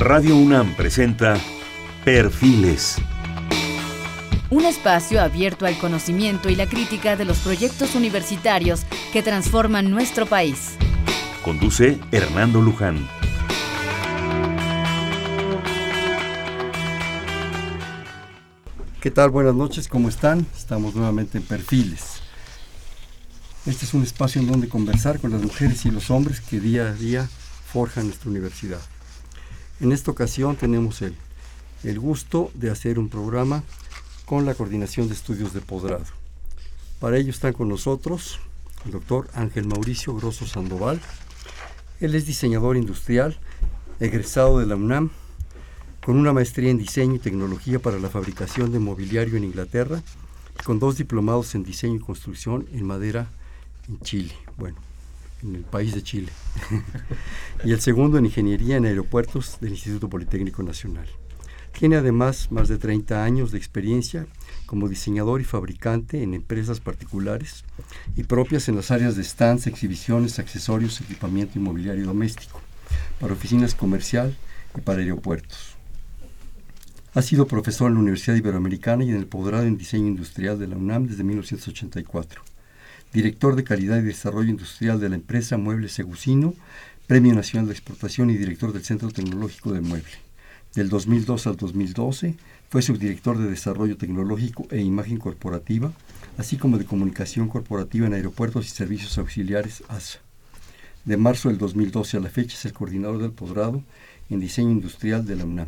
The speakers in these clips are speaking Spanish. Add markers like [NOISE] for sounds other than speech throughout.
Radio UNAM presenta Perfiles. Un espacio abierto al conocimiento y la crítica de los proyectos universitarios que transforman nuestro país. Conduce Hernando Luján. ¿Qué tal? Buenas noches, ¿cómo están? Estamos nuevamente en Perfiles. Este es un espacio en donde conversar con las mujeres y los hombres que día a día forjan nuestra universidad. En esta ocasión tenemos el, el gusto de hacer un programa con la Coordinación de Estudios de Posgrado. Para ello están con nosotros el doctor Ángel Mauricio Grosso Sandoval. Él es diseñador industrial, egresado de la UNAM, con una maestría en diseño y tecnología para la fabricación de mobiliario en Inglaterra, y con dos diplomados en diseño y construcción en madera en Chile. Bueno, en el país de Chile. [LAUGHS] y el segundo en Ingeniería en Aeropuertos del Instituto Politécnico Nacional. Tiene además más de 30 años de experiencia como diseñador y fabricante en empresas particulares y propias en las áreas de stands, exhibiciones, accesorios, equipamiento y mobiliario doméstico, para oficinas comercial y para aeropuertos. Ha sido profesor en la Universidad Iberoamericana y en el posgrado en Diseño Industrial de la UNAM desde 1984 director de calidad y desarrollo industrial de la empresa Muebles Segusino, Premio Nacional de Exportación y director del Centro Tecnológico de Mueble. Del 2002 al 2012 fue subdirector de Desarrollo Tecnológico e Imagen Corporativa, así como de Comunicación Corporativa en Aeropuertos y Servicios Auxiliares ASA. De marzo del 2012 a la fecha es el coordinador del posgrado en Diseño Industrial de la UNAM.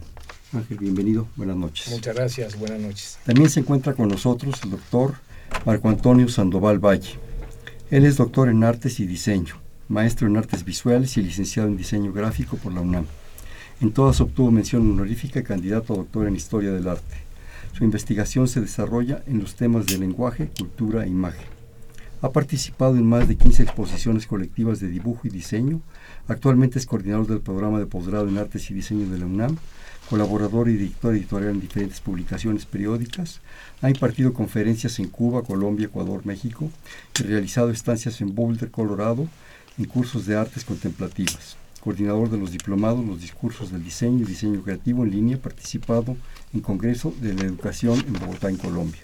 Ángel, bienvenido, buenas noches. Muchas gracias, buenas noches. También se encuentra con nosotros el doctor Marco Antonio Sandoval Valle. Él es doctor en artes y diseño, maestro en artes visuales y licenciado en diseño gráfico por la UNAM. En todas obtuvo mención honorífica y candidato a doctor en historia del arte. Su investigación se desarrolla en los temas de lenguaje, cultura e imagen. Ha participado en más de 15 exposiciones colectivas de dibujo y diseño. Actualmente es coordinador del programa de posgrado en artes y diseño de la UNAM colaborador y director editorial en diferentes publicaciones periódicas, ha impartido conferencias en Cuba, Colombia, Ecuador, México y realizado estancias en Boulder, Colorado, en cursos de artes contemplativas. Coordinador de los diplomados, los discursos del diseño y diseño creativo en línea, participado en Congreso de la Educación en Bogotá, en Colombia.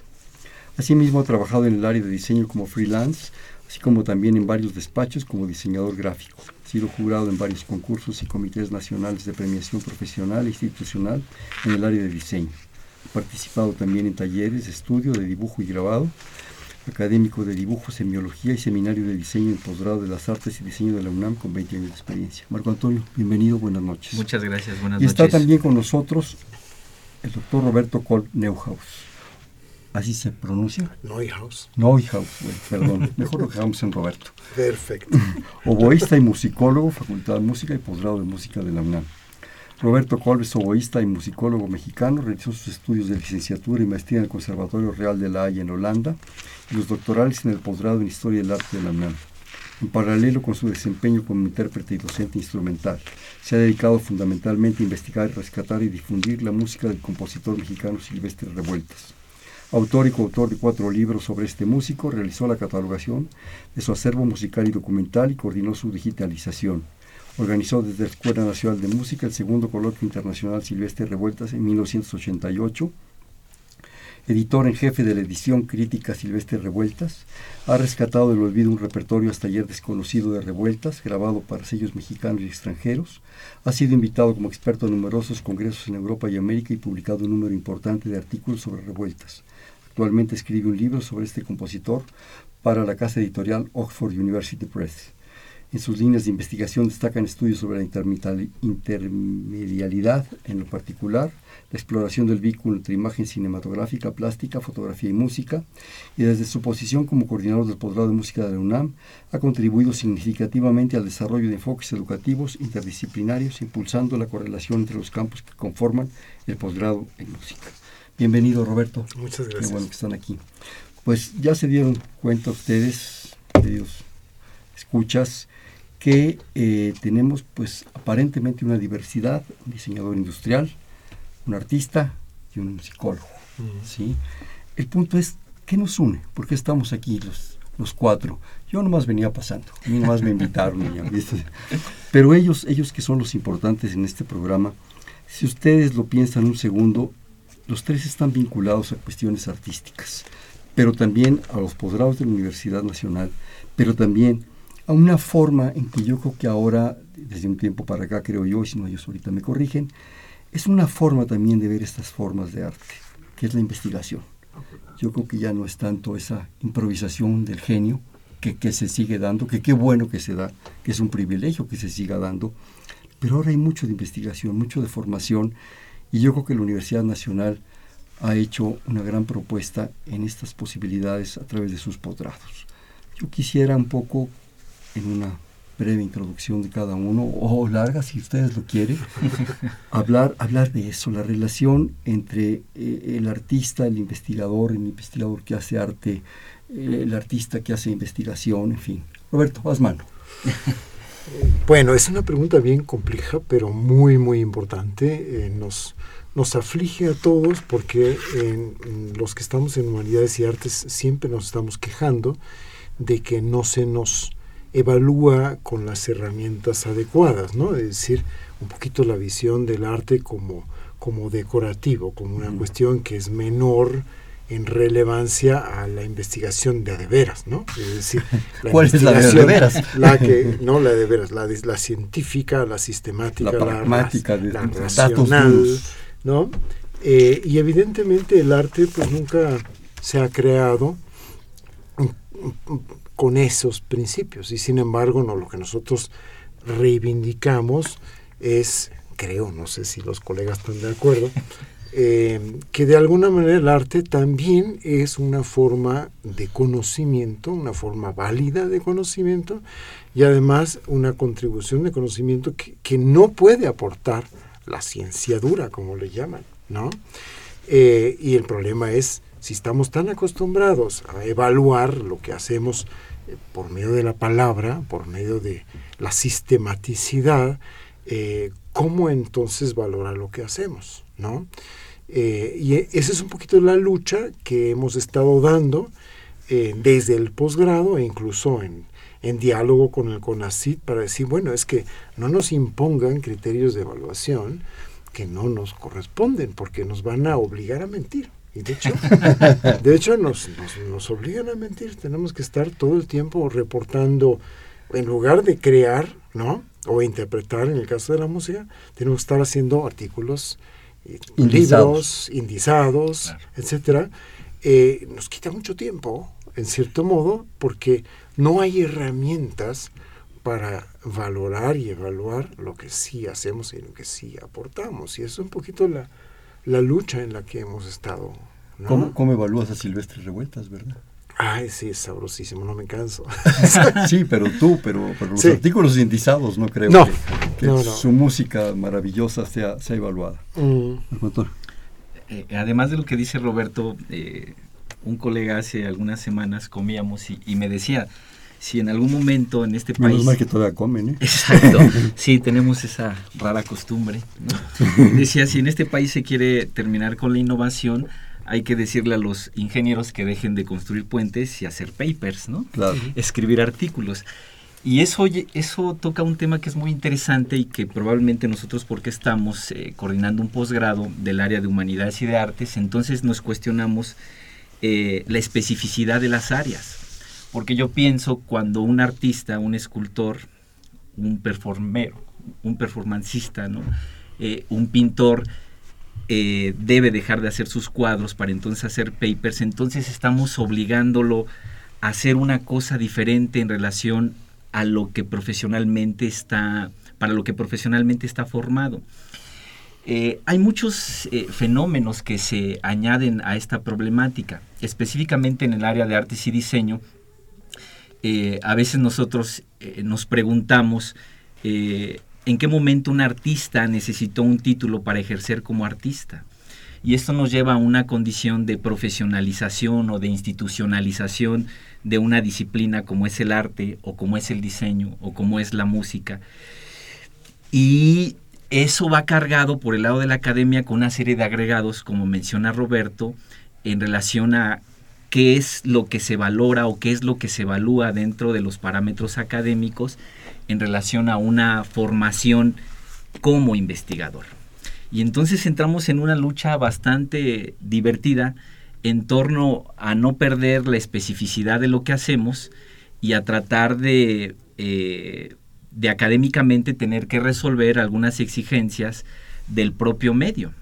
Asimismo, ha trabajado en el área de diseño como freelance, así como también en varios despachos como diseñador gráfico. Ha sido jurado en varios concursos y comités nacionales de premiación profesional e institucional en el área de diseño. Ha participado también en talleres de estudio de dibujo y grabado, académico de dibujo, semiología y seminario de diseño en posgrado de las artes y diseño de la UNAM con 20 años de experiencia. Marco Antonio, bienvenido, buenas noches. Muchas gracias, buenas y noches. Y está también con nosotros el doctor Roberto Kolb Neuhaus ¿Así se pronuncia? Neuhaus. Neuhaus, bueno, perdón. [LAUGHS] Mejor lo dejamos en Roberto. Perfecto. [LAUGHS] Oboísta y musicólogo, Facultad de Música y posgrado de Música de la UNAM. Roberto Colves, oboísta y musicólogo mexicano, realizó sus estudios de licenciatura y maestría en el Conservatorio Real de La Haya en Holanda y los doctorales en el posgrado en Historia del Arte de la UNAM. En paralelo con su desempeño como intérprete y docente instrumental, se ha dedicado fundamentalmente a investigar, rescatar y difundir la música del compositor mexicano Silvestre Revueltas. Autor y coautor de cuatro libros sobre este músico, realizó la catalogación de su acervo musical y documental y coordinó su digitalización. Organizó desde la Escuela Nacional de Música el segundo coloquio internacional Silvestre Revueltas en 1988. Editor en jefe de la edición crítica Silvestre Revueltas, ha rescatado del olvido un repertorio hasta ayer desconocido de revueltas, grabado para sellos mexicanos y extranjeros. Ha sido invitado como experto a numerosos congresos en Europa y América y publicado un número importante de artículos sobre revueltas. Actualmente escribe un libro sobre este compositor para la casa editorial Oxford University Press. En sus líneas de investigación destacan estudios sobre la intermedialidad en lo particular, la exploración del vínculo entre imagen cinematográfica, plástica, fotografía y música, y desde su posición como coordinador del posgrado de música de la UNAM, ha contribuido significativamente al desarrollo de enfoques educativos interdisciplinarios, impulsando la correlación entre los campos que conforman el posgrado en música. Bienvenido, Roberto. Muchas gracias. Qué bueno que están aquí. Pues ya se dieron cuenta ustedes, queridos escuchas, que eh, tenemos pues aparentemente una diversidad, un diseñador industrial, un artista y un psicólogo. ¿sí? El punto es, ¿qué nos une? ¿Por qué estamos aquí los, los cuatro? Yo nomás venía pasando, a mí nomás me invitaron. pero ellos, ellos que son los importantes en este programa, Si ustedes lo piensan un segundo, los tres están vinculados a cuestiones artísticas, pero también a los posgrados de la Universidad Nacional, pero también a una forma en que yo creo que ahora, desde un tiempo para acá creo yo, y si no ellos ahorita me corrigen, es una forma también de ver estas formas de arte, que es la investigación. Yo creo que ya no es tanto esa improvisación del genio que, que se sigue dando, que qué bueno que se da, que es un privilegio que se siga dando, pero ahora hay mucho de investigación, mucho de formación, y yo creo que la Universidad Nacional ha hecho una gran propuesta en estas posibilidades a través de sus posgrados. Yo quisiera un poco, en una breve introducción de cada uno, o larga si ustedes lo quieren, [LAUGHS] hablar, hablar de eso, la relación entre eh, el artista, el investigador, el investigador que hace arte, eh, el artista que hace investigación, en fin. Roberto, haz mano. [LAUGHS] Bueno, es una pregunta bien compleja, pero muy, muy importante. Eh, nos, nos aflige a todos porque en, los que estamos en humanidades y artes siempre nos estamos quejando de que no se nos evalúa con las herramientas adecuadas, ¿no? Es decir, un poquito la visión del arte como, como decorativo, como una cuestión que es menor en relevancia a la investigación de de veras, ¿no? Es decir, [LAUGHS] la ¿cuál es la de veras? La que, [LAUGHS] no la de veras, la, la científica, la sistemática, la pragmática, la, la racional, ¿no? Eh, y evidentemente el arte pues nunca se ha creado con esos principios y sin embargo no lo que nosotros reivindicamos es creo no sé si los colegas están de acuerdo eh, que de alguna manera el arte también es una forma de conocimiento, una forma válida de conocimiento y además una contribución de conocimiento que, que no puede aportar la ciencia dura, como le llaman, ¿no? Eh, y el problema es si estamos tan acostumbrados a evaluar lo que hacemos eh, por medio de la palabra, por medio de la sistematicidad, ¿cómo entonces valorar lo que hacemos? ¿No? Eh, y esa es un poquito la lucha que hemos estado dando eh, desde el posgrado e incluso en, en diálogo con el CONACIT para decir, bueno, es que no nos impongan criterios de evaluación que no nos corresponden porque nos van a obligar a mentir. Y de hecho, [LAUGHS] de hecho nos, nos, nos obligan a mentir. Tenemos que estar todo el tiempo reportando, en lugar de crear, ¿no? O interpretar, en el caso de la música, tenemos que estar haciendo artículos libros, indizados, etcétera, eh, nos quita mucho tiempo, en cierto modo, porque no hay herramientas para valorar y evaluar lo que sí hacemos y lo que sí aportamos. Y eso es un poquito la, la lucha en la que hemos estado. ¿Cómo, ¿Cómo, evalúas a Silvestre Revueltas, verdad? Ay, sí, es sabrosísimo, no me canso. [LAUGHS] sí, pero tú, pero, los artículos indizados no creo que, su música maravillosa sea, sea evaluada. Mm. Eh, además de lo que dice Roberto, eh, un colega hace algunas semanas comíamos y, me decía, si en algún momento en este país... Menos mal que todavía comen, ¿eh? Exacto, [LAUGHS] sí, tenemos esa rara costumbre. [LAUGHS] Decía, si en este país se quiere terminar con la innovación, hay que decirle a los ingenieros que dejen de construir puentes y hacer papers, ¿no? Claro. Escribir artículos. Y eso, eso toca un tema que es muy interesante y que probablemente nosotros, porque estamos eh, coordinando un posgrado del área de humanidades y de artes, entonces nos cuestionamos eh, la especificidad de las áreas. Porque yo pienso cuando un artista, un escultor, un performero, un performancista, ¿no? Eh, un pintor, eh, debe dejar de hacer sus cuadros para entonces hacer papers, entonces estamos obligándolo a hacer una cosa diferente en relación a lo que profesionalmente está, para lo que profesionalmente está formado. Eh, hay muchos eh, fenómenos que se añaden a esta problemática, específicamente en el área de artes y diseño. a veces nosotros nos preguntamos en qué momento un artista necesitó un título para ejercer como artista. Y esto nos lleva a una condición de profesionalización o de institucionalización de una disciplina como es el arte o como es el diseño o como es la música. Y eso va cargado por el lado de la academia con una serie de agregados, como menciona Roberto, en relación a qué es lo que se valora o qué es lo que se evalúa dentro de los parámetros académicos en relación a una formación como investigador. Y entonces entramos en una lucha bastante divertida en torno a no perder la especificidad de lo que hacemos y a tratar de, eh, de académicamente tener que resolver algunas exigencias del propio medio.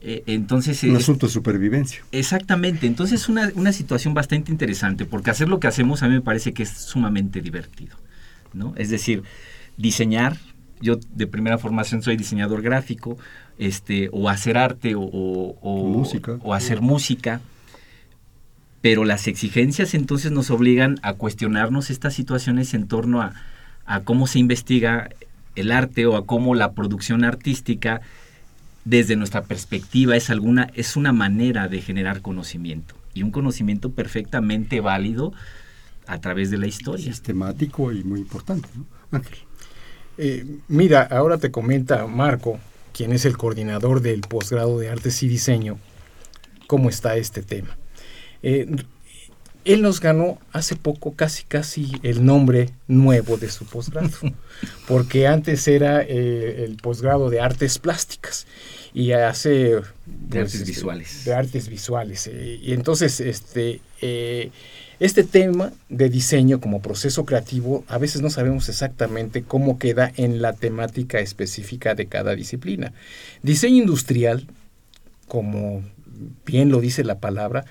Eh, entonces, un asunto de supervivencia. Exactamente, entonces es una, una, situación bastante interesante, porque hacer lo que hacemos a mí me parece que es sumamente divertido. ¿No? Es decir, diseñar, yo de primera formación soy diseñador gráfico, este, o hacer arte o, o, hacer música, pero las exigencias entonces nos obligan a cuestionarnos estas situaciones en torno a, a cómo se investiga el arte o a cómo la producción artística desde nuestra perspectiva es alguna es una manera de generar conocimiento y un conocimiento perfectamente válido a través de la historia. Sistemático y muy importante. Ángel. Eh, mira, ahora te comenta Marco, quien es el coordinador del posgrado de Artes y Diseño, cómo está este tema. Eh, él nos ganó hace poco casi casi el nombre nuevo de su posgrado, [LAUGHS] porque antes era eh, el posgrado de artes plásticas y hace de pues, artes este, visuales. De artes visuales. Eh, y entonces este eh, este tema de diseño como proceso creativo a veces no sabemos exactamente cómo queda en la temática específica de cada disciplina. Diseño industrial, como bien lo dice la palabra,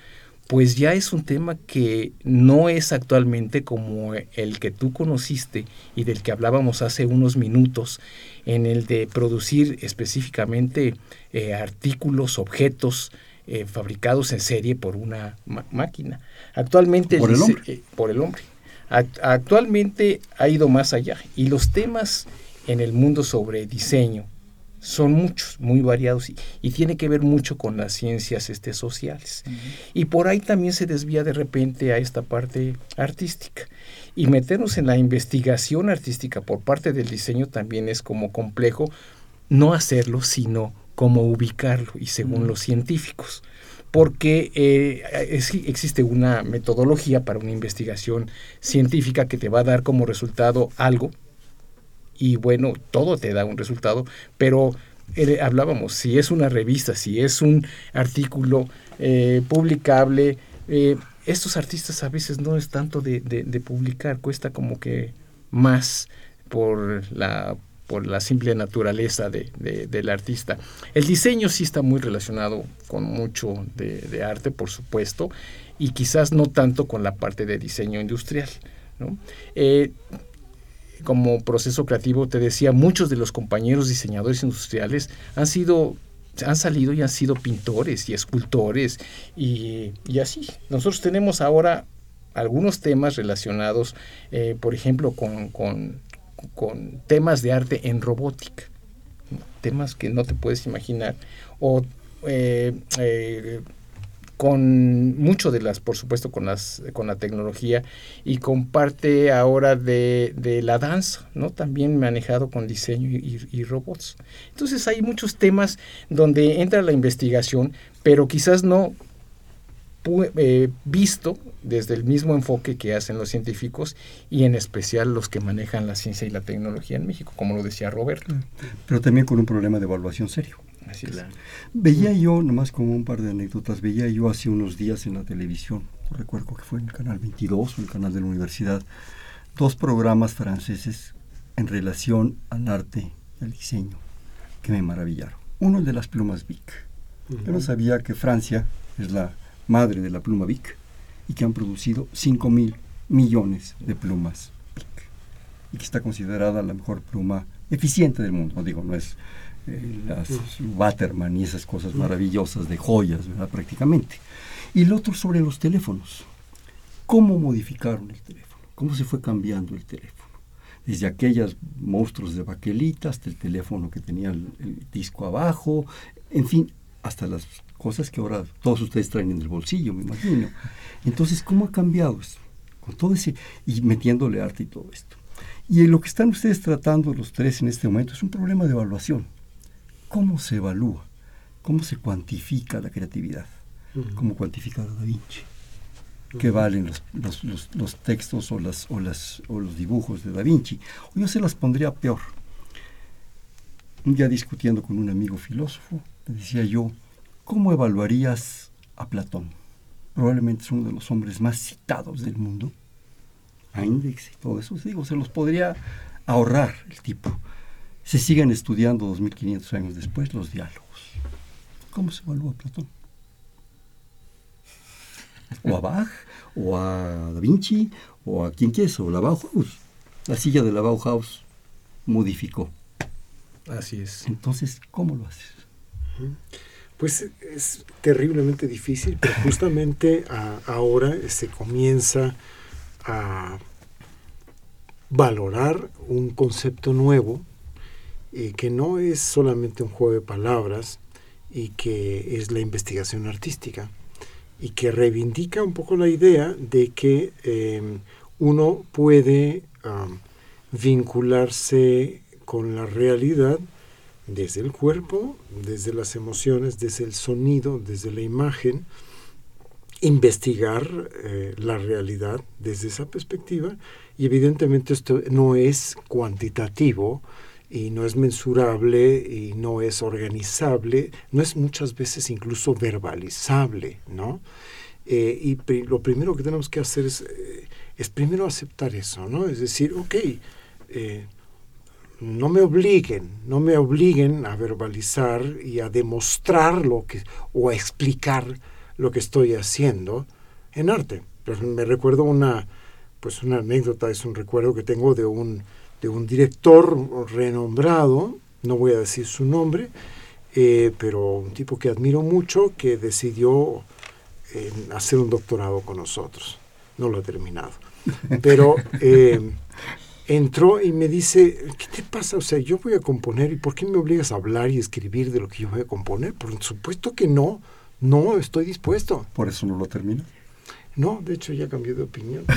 pues ya es un tema que no es actualmente como el que tú conociste y del que hablábamos hace unos minutos, en el de producir específicamente eh, artículos, objetos eh, fabricados en serie por una máquina. Actualmente por el hombre. Eh, por el hombre. actualmente ha ido más allá y los temas en el mundo sobre diseño, son muchos, muy variados y, tiene que ver mucho con las ciencias este, sociales. Y por ahí también se desvía de repente a esta parte artística. Y meternos en la investigación artística por parte del diseño también es como complejo no hacerlo, sino cómo ubicarlo y según los científicos. Porque eh, existe una metodología para una investigación científica que te va a dar como resultado algo y bueno, todo te da un resultado, pero eh, hablábamos, si es una revista, si es un artículo eh, publicable, eh, estos artistas a veces no es tanto de, publicar, cuesta como que más por la por la simple naturaleza de, del artista. El diseño sí está muy relacionado con mucho de, arte, por supuesto, y quizás no tanto con la parte de diseño industrial. ¿no? Como proceso creativo, te decía, muchos de los compañeros diseñadores industriales han sido han salido y han sido pintores y escultores y, así. Nosotros tenemos ahora algunos temas relacionados, eh, por ejemplo, con, con, temas de arte en robótica, temas que no te puedes imaginar, o eh, eh, con mucho de las, por supuesto, con las, con la tecnología y con parte ahora de, de la danza, ¿no? También manejado con diseño y, robots. Entonces hay muchos temas donde entra la investigación, pero quizás no eh, visto desde el mismo enfoque que hacen los científicos y en especial los que manejan la ciencia y la tecnología en México, como lo decía Roberto. Pero también con un problema de evaluación serio. Veía yo, nomás como un par de anécdotas, veía yo hace unos días en la televisión, recuerdo que fue en el canal 22 o el canal de la universidad, dos programas franceses en relación al arte y al diseño que me maravillaron. Uno el de las plumas Vic. Yo no sabía que Francia es la madre de la pluma Vic y que han producido 5 mil millones de plumas Vic y que está considerada la mejor pluma eficiente del mundo. No digo, no es eh, las Waterman y esas cosas maravillosas de joyas, ¿verdad? Prácticamente. Y el otro sobre los teléfonos. ¿Cómo modificaron el teléfono? ¿Cómo se fue cambiando el teléfono? Desde aquellos monstruos de baquelita hasta el teléfono que tenía el, disco abajo, en fin, hasta las cosas que ahora todos ustedes traen en el bolsillo, me imagino. Entonces, ¿cómo ha cambiado esto? Con todo ese, y metiéndole arte y todo esto. Y lo que están ustedes tratando los tres en este momento es un problema de evaluación ¿Cómo se evalúa? ¿Cómo se cuantifica la creatividad? ¿Cómo cuantifica Da Vinci? ¿Qué valen los, los, textos o, las, o, las, o los dibujos de Da Vinci? Yo se las pondría peor. Un día discutiendo con un amigo filósofo, le decía yo, ¿cómo evaluarías a Platón? Probablemente es uno de los hombres más citados del mundo. A Index y todo eso, digo, se los podría ahorrar el tipo. Se siguen estudiando 2500 años después los diálogos. ¿Cómo se evalúa a Platón? O a Bach, o a Da Vinci, o a quien quieres, o la Bauhaus. La silla de la Bauhaus modificó. Así es. Entonces, ¿cómo lo haces? Pues es terriblemente difícil, pero [LAUGHS] justamente a- ahora se comienza a valorar un concepto nuevo eh, que no es solamente un juego de palabras y que es la investigación artística y que reivindica un poco la idea de que eh, uno puede vincularse con la realidad desde el cuerpo, desde las emociones, desde el sonido, desde la imagen, investigar eh, la realidad desde esa perspectiva. Y evidentemente esto no es cuantitativo y no es mensurable y no es organizable, no es muchas veces incluso verbalizable, ¿no? Eh, y lo primero que tenemos que hacer es, eh, es primero aceptar eso, ¿no? Es decir, ok, eh, no me obliguen, no me obliguen a verbalizar y a demostrar lo que, o a explicar lo que estoy haciendo en arte. Pero me recuerdo una, pues una anécdota, es un recuerdo que tengo de un, de un director renombrado, no voy a decir su nombre, eh, pero un tipo que admiro mucho, que decidió eh, hacer un doctorado con nosotros. No lo ha terminado. Pero eh, entró y me dice, ¿qué te pasa? O sea, yo voy a componer y ¿por qué me obligas a hablar y escribir de lo que yo voy a componer? Por supuesto que no, no estoy dispuesto. Por eso no lo termina. No, de hecho ya cambié de opinión. [LAUGHS]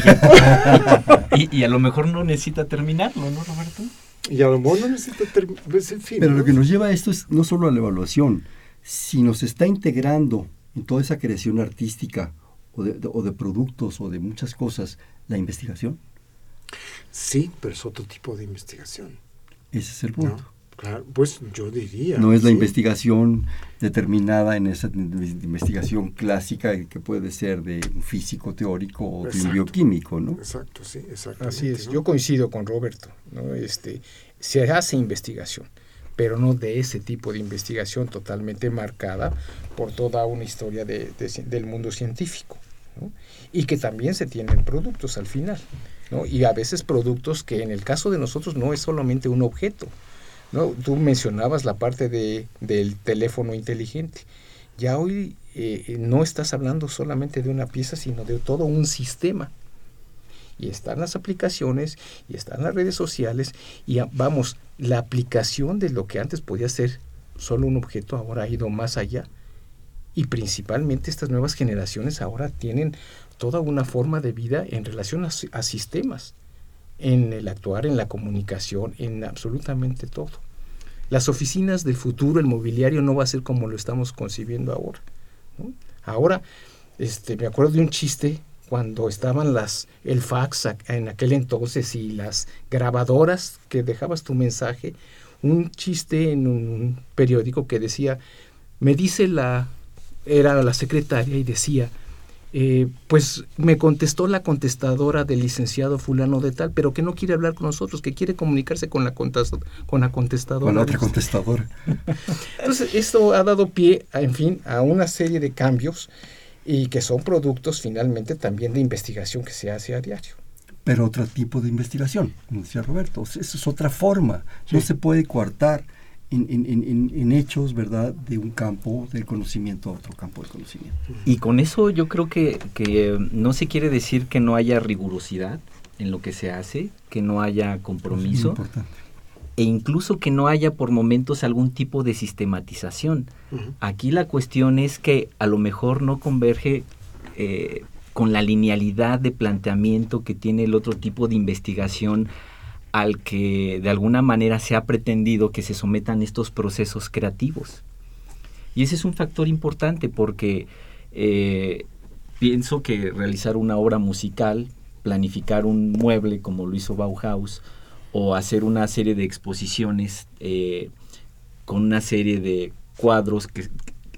Y, y a lo mejor no necesita terminarlo, ¿no, Roberto? Y a lo mejor no necesito terminar, pues en fin. Pero ¿no? lo que nos lleva a esto es no solo a la evaluación, sino se está integrando en toda esa creación artística o de, de- o de productos o de muchas cosas la investigación. Sí, pero es otro tipo de investigación. Ese es el ¿no? Claro, pues yo diría. No es la sí. investigación determinada en esa in- investigación clásica que puede ser de un físico teórico o de un bioquímico, ¿no? Exacto, sí, exacto. Así es, yo coincido con Roberto, ¿no? Este, se hace investigación, pero no de ese tipo de investigación totalmente marcada por toda una historia de- del mundo científico, ¿no? Y que también se tienen productos al final, ¿no? Y a veces productos que en el caso de nosotros no es solamente un objeto, ¿no? Tú mencionabas la parte de, del teléfono inteligente. Ya hoy eh, no estás hablando solamente de una pieza, sino de todo un sistema y están las aplicaciones y están las redes sociales y vamos, la aplicación de lo que antes podía ser solo un objeto ahora ha ido más allá y principalmente estas nuevas generaciones ahora tienen toda una forma de vida en relación a, a sistemas, en el actuar, en la comunicación, en absolutamente todo. Las oficinas del futuro, el mobiliario no va a ser como lo estamos concibiendo ahora. Ahora, este, me acuerdo de un chiste cuando estaban las el fax en aquel entonces y las grabadoras que dejabas tu mensaje, un chiste en un periódico que decía, me dice la era la secretaria y decía, eh, pues me contestó la contestadora del licenciado fulano de tal, pero que no quiere hablar con nosotros, que quiere comunicarse con la, con la contestadora. Con la otra contestadora. [LAUGHS] entonces, esto ha dado pie, a, en fin, a una serie de cambios y que son productos finalmente también de investigación que se hace a diario. Pero otro tipo de investigación, como decía Roberto. Eso es otra forma. No se puede coartar en, en- en- en- en hechos, ¿verdad?, de un campo del conocimiento a otro campo del conocimiento. Y con eso yo creo que, que eh, no se quiere decir que no haya rigurosidad en lo que se hace, que no haya compromiso importante. e incluso que no haya por momentos algún tipo de sistematización. Aquí la cuestión es que a lo mejor no converge eh, con la linealidad de planteamiento que tiene el otro tipo de investigación al que de alguna manera se ha pretendido que se sometan estos procesos creativos. Y ese es un factor importante porque eh, pienso que realizar una obra musical, planificar un mueble como lo hizo Bauhaus, o hacer una serie de exposiciones, eh, con una serie de cuadros que,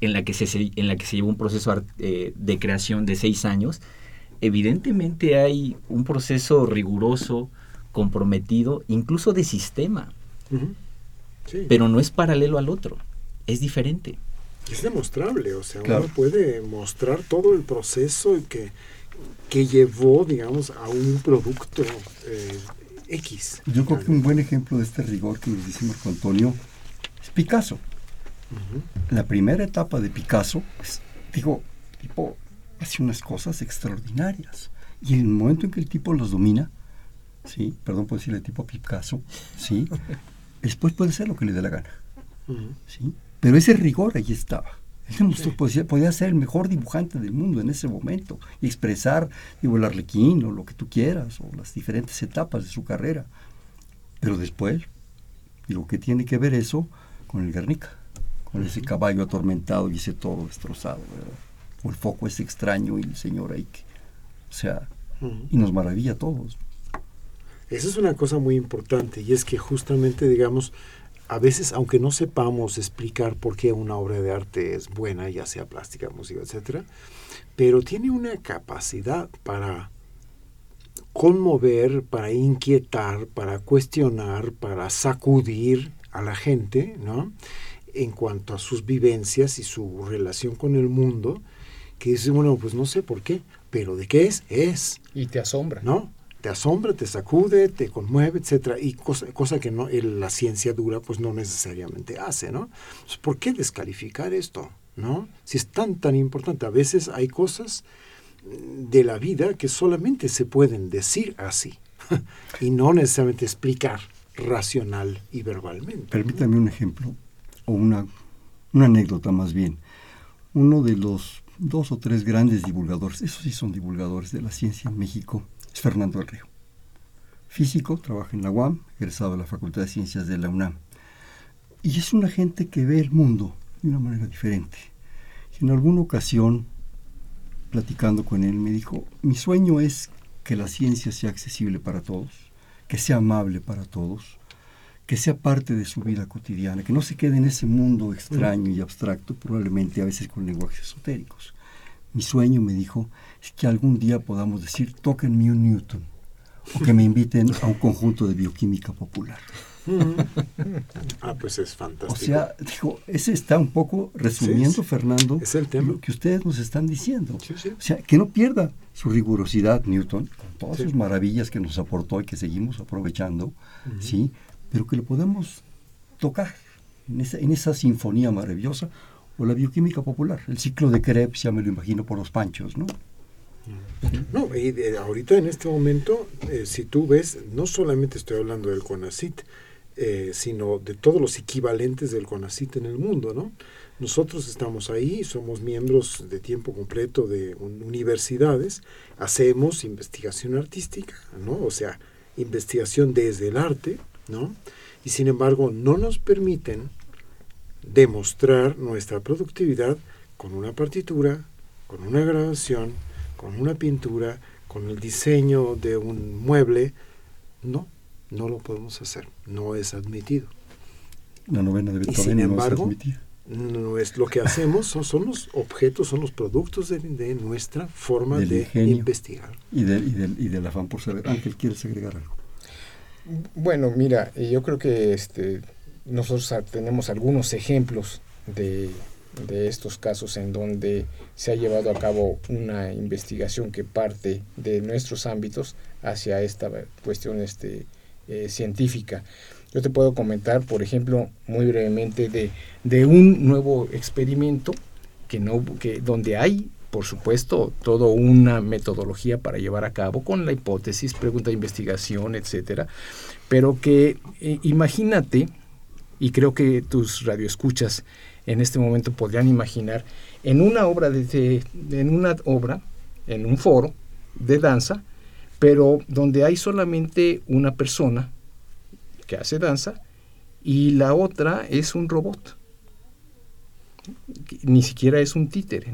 en, la que se, en la que se llevó un proceso eh, de creación de seis años, evidentemente hay un proceso riguroso, comprometido, incluso de sistema. Pero no es paralelo al otro, es diferente. Es demostrable, o sea, uno puede mostrar todo el proceso que, que llevó, digamos, a un producto eh, X. Yo creo que un buen ejemplo de este rigor que nos dice Marco Antonio es Picasso. La primera etapa de Picasso, pues, digo, tipo hace unas cosas extraordinarias. Y en el momento en que el tipo los domina, sí, perdón por decirle tipo Picasso, sí, después puede ser lo que le dé la gana. ¿sí? Pero ese rigor ahí estaba. Él podía, ser el mejor dibujante del mundo en ese momento y expresar, digo, el arlequín o lo que tú quieras, o las diferentes etapas de su carrera. Pero después, digo, ¿qué tiene que ver eso con el Guernica? Con ese caballo atormentado y ese toro destrozado, O el foco ese extraño y el señor Eike. O sea, y nos maravilla a todos. Esa es una cosa muy importante y es que justamente, digamos, a veces, aunque no sepamos explicar por qué una obra de arte es buena, ya sea plástica, música, etcétera, pero tiene una capacidad para conmover, para inquietar, para cuestionar, para sacudir a la gente, ¿no? En cuanto a sus vivencias y su relación con el mundo, que dice, bueno, pues no sé por qué, pero ¿de qué es? Es. Y te asombra. ¿No? Te asombra, te sacude, te conmueve, etcétera, y cosa, cosa que no, la ciencia dura pues no necesariamente hace, ¿no? ¿Por qué descalificar esto, no? Si es tan tan importante, a veces hay cosas de la vida que solamente se pueden decir así [LAUGHS] y no necesariamente explicar racional y verbalmente. Permítame un ejemplo o una, una anécdota más bien. Uno de los dos o tres grandes divulgadores, esos sí son divulgadores de la ciencia en México, es Fernando del Río. Físico, trabaja en la UAM, egresado de la Facultad de Ciencias de la UNAM. Y es una gente que ve el mundo de una manera diferente. en alguna ocasión, platicando con él, me dijo, mi sueño es que la ciencia sea accesible para todos, que sea amable para todos, que sea parte de su vida cotidiana, que no se quede en ese mundo extraño y abstracto, probablemente a veces con lenguajes esotéricos. Mi sueño, me dijo, es que algún día podamos decir, tóquenme un Newton, o que me inviten a un conjunto de bioquímica popular. [LAUGHS] ah, pues es fantástico. O sea, dijo, ese está un poco resumiendo, Fernando, lo que ustedes nos están diciendo. o sea, que no pierda su rigurosidad Newton, con todas sus maravillas que nos aportó y que seguimos aprovechando, ¿sí? Pero que lo podemos tocar en esa, en esa sinfonía maravillosa, la bioquímica popular. El ciclo de Krebs ya me lo imagino por los panchos, ¿no? No, y ahorita en este momento, eh, si tú ves, no solamente estoy hablando del CONACIT, eh, sino de todos los equivalentes del CONACIT en el mundo, ¿no? Nosotros estamos ahí, somos miembros de tiempo completo de universidades, hacemos investigación artística, ¿no? O sea, investigación desde el arte, ¿no? Y sin embargo, no nos permiten demostrar nuestra productividad con una partitura, con una grabación, con una pintura, con el diseño de un mueble. No, no lo podemos hacer, no es admitido. La novena de Beethoven y sin embargo, no, es lo que hacemos, son, los objetos, son los productos de, nuestra forma de investigar. Y, del, y, del, afán por saber. Ángel, ¿quieres agregar algo? Bueno, mira, yo creo que este, nosotros tenemos algunos ejemplos de de estos casos en donde se ha llevado a cabo una investigación que parte de nuestros ámbitos hacia esta cuestión este, eh, científica. Yo te puedo comentar, por ejemplo, muy brevemente de, de un nuevo experimento que no, que, donde hay, por supuesto, toda una metodología para llevar a cabo con la hipótesis, pregunta de investigación, etcétera, pero que eh, imagínate, y creo que tus radioescuchas en este momento podrían imaginar en una obra de, en una obra en un foro de danza pero donde hay solamente una persona que hace danza y la otra es un robot. Ni siquiera es un títere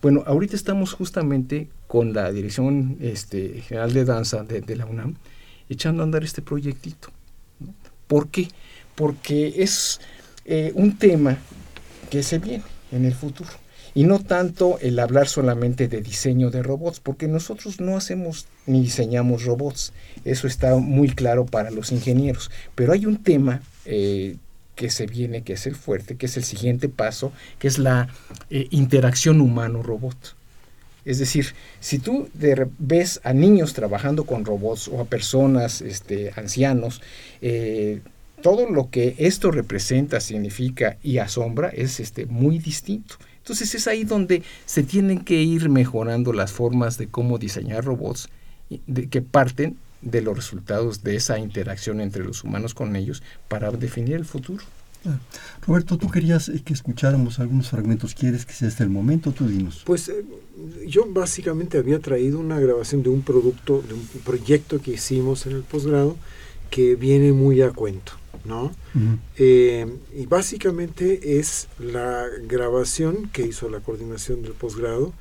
bueno ahorita estamos justamente con la dirección este, general de danza de, la UNAM echando a andar este proyectito ¿por qué? porque es eh, un tema que se viene en el futuro. Y no tanto el hablar solamente de diseño de robots, porque nosotros no hacemos ni diseñamos robots. Eso está muy claro para los ingenieros. Pero hay un tema eh, que se viene, que es el fuerte, que es el siguiente paso, que es la eh, interacción humano-robot. Es decir, si tú ves a niños trabajando con robots o a personas, este, ancianos, todo lo que esto representa, significa y asombra es este, muy distinto. Entonces es ahí donde se tienen que ir mejorando las formas de cómo diseñar robots de, que parten de los resultados de esa interacción entre los humanos con ellos para definir el futuro. Ah, Roberto, tú querías eh, que escucháramos algunos fragmentos. ¿Quieres que sea este el momento? Tú dinos. Pues eh, yo básicamente había traído una grabación de un producto, de un proyecto que hicimos en el posgrado que viene muy a cuento, ¿no? Eh, y básicamente es la grabación que hizo la coordinación del posgrado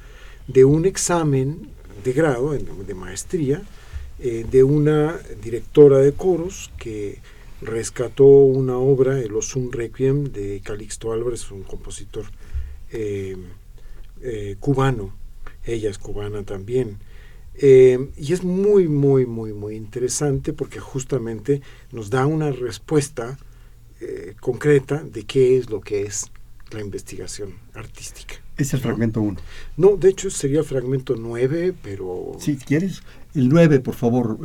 de un examen de grado, de maestría, de una directora de coros que rescató una obra, el Osun Requiem, de Calixto Álvarez, un compositor eh, eh, cubano. Ella es cubana también. Eh, y es muy, muy, muy, muy interesante porque justamente nos da una respuesta concreta de qué es lo que es la investigación artística. Es el fragmento 1. No, de hecho sería el fragmento 9, pero... Si quieres, el 9, por favor.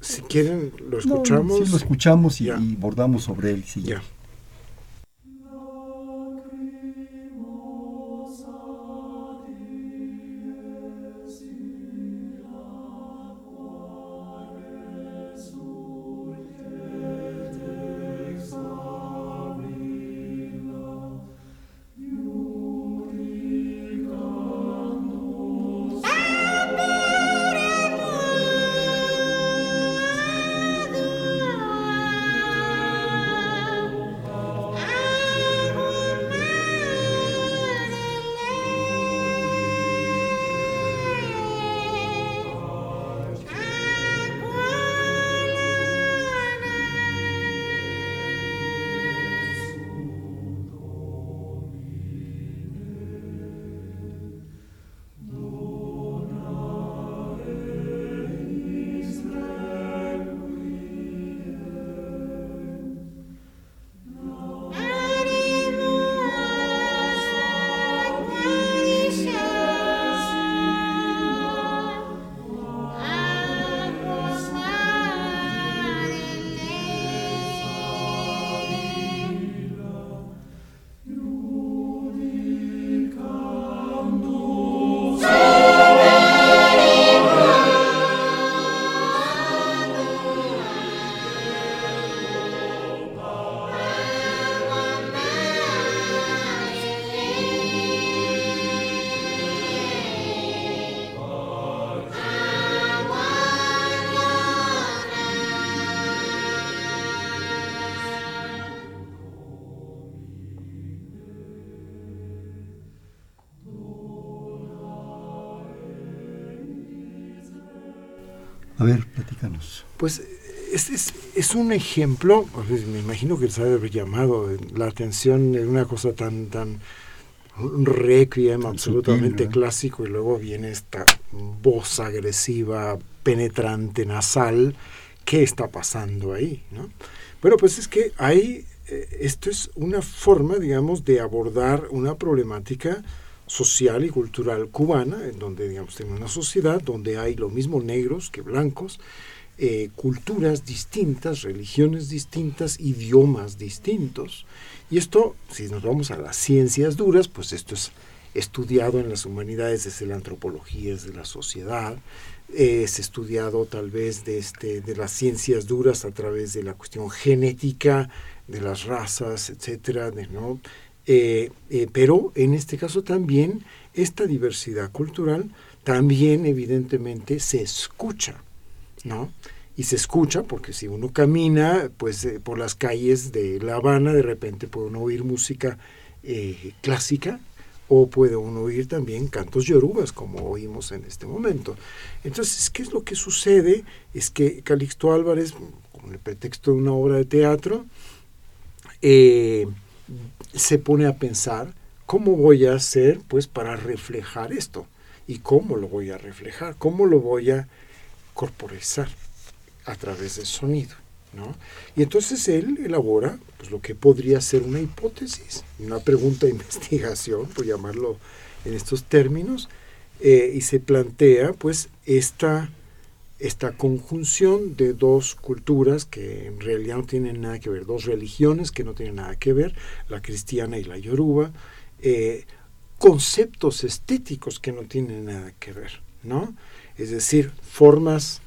Si quieren, lo escuchamos. sí, lo escuchamos y, bordamos sobre él. Sí. Ya. Pues es, es, un ejemplo, me imagino que les haber llamado la atención en una cosa tan, tan un requiem absolutamente clásico y luego viene esta voz agresiva, penetrante, nasal. ¿Qué está pasando ahí? ¿no? Bueno, pues es que hay, eh, esto es una forma, digamos, de abordar una problemática social y cultural cubana, en donde digamos tenemos una sociedad donde hay lo mismo negros que blancos, eh, culturas distintas, religiones distintas, idiomas distintos. Y esto, si nos vamos a las ciencias duras, pues esto es estudiado en las humanidades desde la antropología, desde la sociedad, es estudiado tal vez de, este, de las ciencias duras a través de la cuestión genética, de las razas, etcétera, ¿no? Eh, eh, pero en este caso también esta diversidad cultural también evidentemente se escucha, ¿no? Y se escucha porque si uno camina pues eh, por las calles de La Habana de repente puede uno oír música clásica o puede uno oír también cantos yorubas como oímos en este momento. Entonces, ¿qué es lo que sucede? Es que Calixto Álvarez, con el pretexto de una obra de teatro, eh, se pone a pensar cómo voy a hacer pues para reflejar esto y cómo lo voy a reflejar, cómo lo voy a corporizar a través del sonido. ¿no? Y entonces él elabora pues, lo que podría ser una hipótesis, una pregunta de [LAUGHS] investigación, por llamarlo en estos términos, eh, y se plantea pues esta, esta conjunción de dos culturas que en realidad no tienen nada que ver, dos religiones que no tienen nada que ver, la cristiana y la yoruba, eh, conceptos estéticos que no tienen nada que ver, ¿no? Es decir, formas,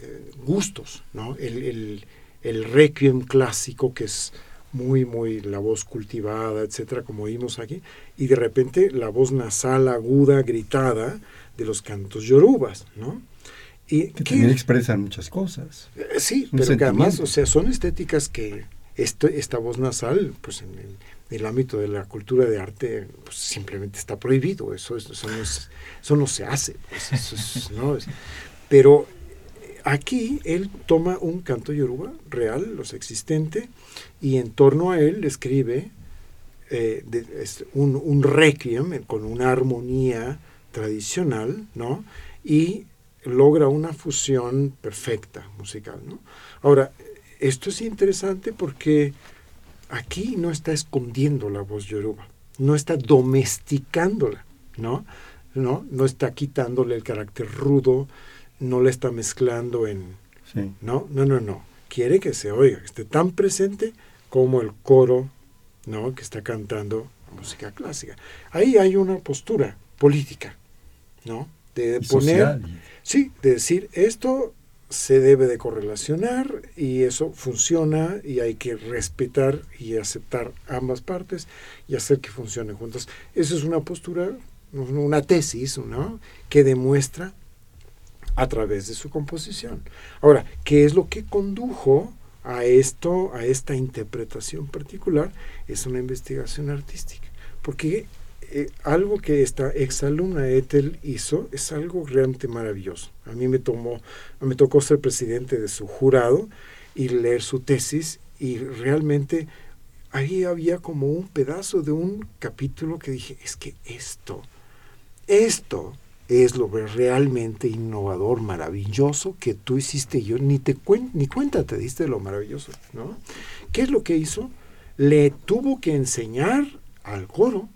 eh, gustos, ¿no? El, el, requiem clásico que es muy, muy la voz cultivada, etcétera, como vimos aquí, y de repente la voz nasal, aguda, gritada de los cantos yorubas, ¿no? Y que también expresan muchas cosas. Eh, sí, pero que además, o sea, son estéticas que esta voz nasal, pues en el, el ámbito de la cultura de arte pues, simplemente está prohibido, eso, eso, no, eso no se hace. Pues, [LAUGHS] ¿no? Pero aquí él toma un canto yoruba real, los existente, y en torno a él escribe eh, un, un, requiem con una armonía tradicional, ¿no? Y logra una fusión perfecta musical, ¿no? Ahora, esto es interesante porque aquí no está escondiendo la voz yoruba, no está domesticándola, ¿no? No, no está quitándole el carácter rudo, no la está mezclando en... No, no, no, no. Quiere que se oiga, que esté tan presente como el coro, ¿no? Que está cantando música clásica. Ahí hay una postura política, ¿no? De poner... Sí, de decir, esto se debe de correlacionar y eso funciona y hay que respetar y aceptar ambas partes y hacer que funcionen juntas. Esa es una postura, una tesis, ¿no? Que demuestra a través de su composición. Ahora, ¿qué es lo que condujo a esto, a esta interpretación particular? Es una investigación artística. Porque eh, algo que esta exalumna Ethel hizo es algo realmente maravilloso. A mí me, tomó, me tocó ser presidente de su jurado y leer su tesis y realmente ahí había como un pedazo de un capítulo que dije, es que esto, esto es lo realmente innovador, maravilloso que tú hiciste yo ni te ni cuenta te diste lo maravilloso, ¿no? ¿Qué es lo que hizo? Le tuvo que enseñar al coro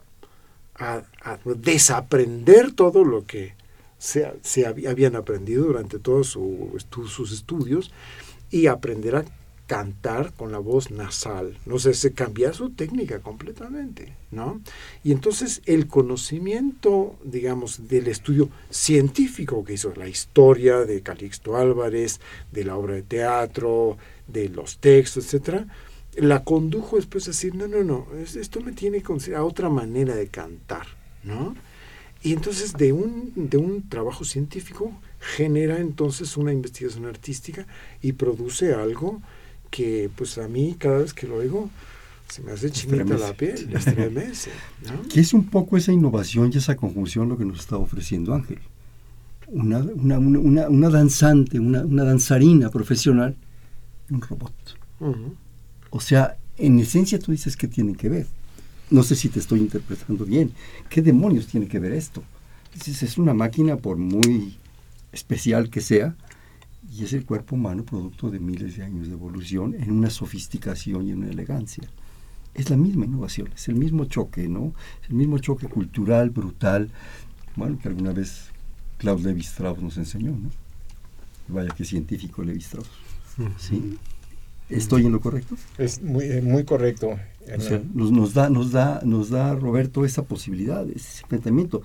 a, desaprender todo lo que se, se habían aprendido durante todos sus estudios y aprender a cantar con la voz nasal. No sé, se cambia su técnica completamente, ¿no? Y entonces el conocimiento, digamos, del estudio científico que hizo, la historia de Calixto Álvarez, de la obra de teatro, de los textos, etcétera, la condujo después a decir, no, no, no, esto me tiene que a otra manera de cantar, ¿no? Y entonces de un, de un trabajo científico genera entonces una investigación artística y produce algo que pues a mí cada vez que lo oigo se me hace chinita la piel, [LAUGHS] estremece. ¿no? Que es un poco esa innovación y esa conjunción lo que nos está ofreciendo Ángel. Una, una, una, una danzante, una, danzarina profesional un robot. O sea, en esencia tú dices que tienen que ver. No sé si te estoy interpretando bien. ¿Qué demonios tiene que ver esto? Dices, es una máquina, por muy especial que sea, y es el cuerpo humano producto de miles de años de evolución en una sofisticación y en una elegancia. Es la misma innovación, es el mismo choque, ¿no? Es el mismo choque cultural, brutal, bueno, que alguna vez Klaus Levi Strauss nos enseñó, ¿no? Vaya que científico Levi Strauss. ¿Sí? ¿Estoy en lo correcto? Es muy, eh, muy correcto. nos, da, nos, da, nos da, Roberto, esa posibilidad, ese enfrentamiento.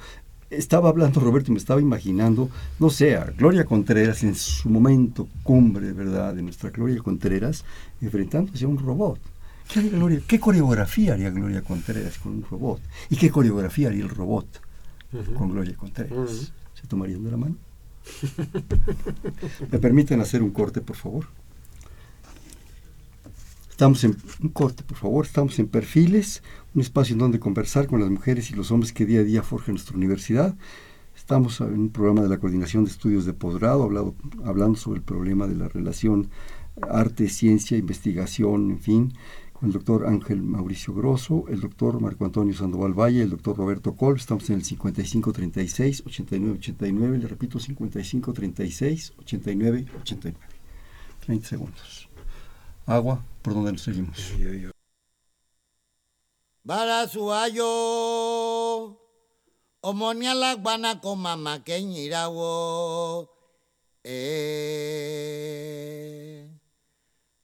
Estaba hablando, Roberto, y me estaba imaginando, no sé, a Gloria Contreras en su momento cumbre, ¿verdad?, de nuestra Gloria Contreras, enfrentándose a un robot. ¿Qué, Gloria, ¿Qué coreografía haría Gloria Contreras con un robot? ¿Y qué coreografía haría el robot con Gloria Contreras? ¿Se tomarían de la mano? ¿Me permiten hacer un corte, por favor? Estamos en un corte, por favor, estamos en Perfiles, un espacio en donde conversar con las mujeres y los hombres que día a día forjan nuestra universidad. Estamos en un programa de la Coordinación de Estudios de Posgrado, hablando sobre el problema de la relación arte, ciencia, investigación, en fin, con el doctor Ángel Mauricio Grosso, el doctor Marco Antonio Sandoval Valle, el doctor Roberto Col. Estamos en el 5536-8989. Le repito, 5536-8989. 30 segundos. Agua, ¿por dónde nos seguimos? Para su ayo, omonia la guana con mamá que ñirawo. Eh.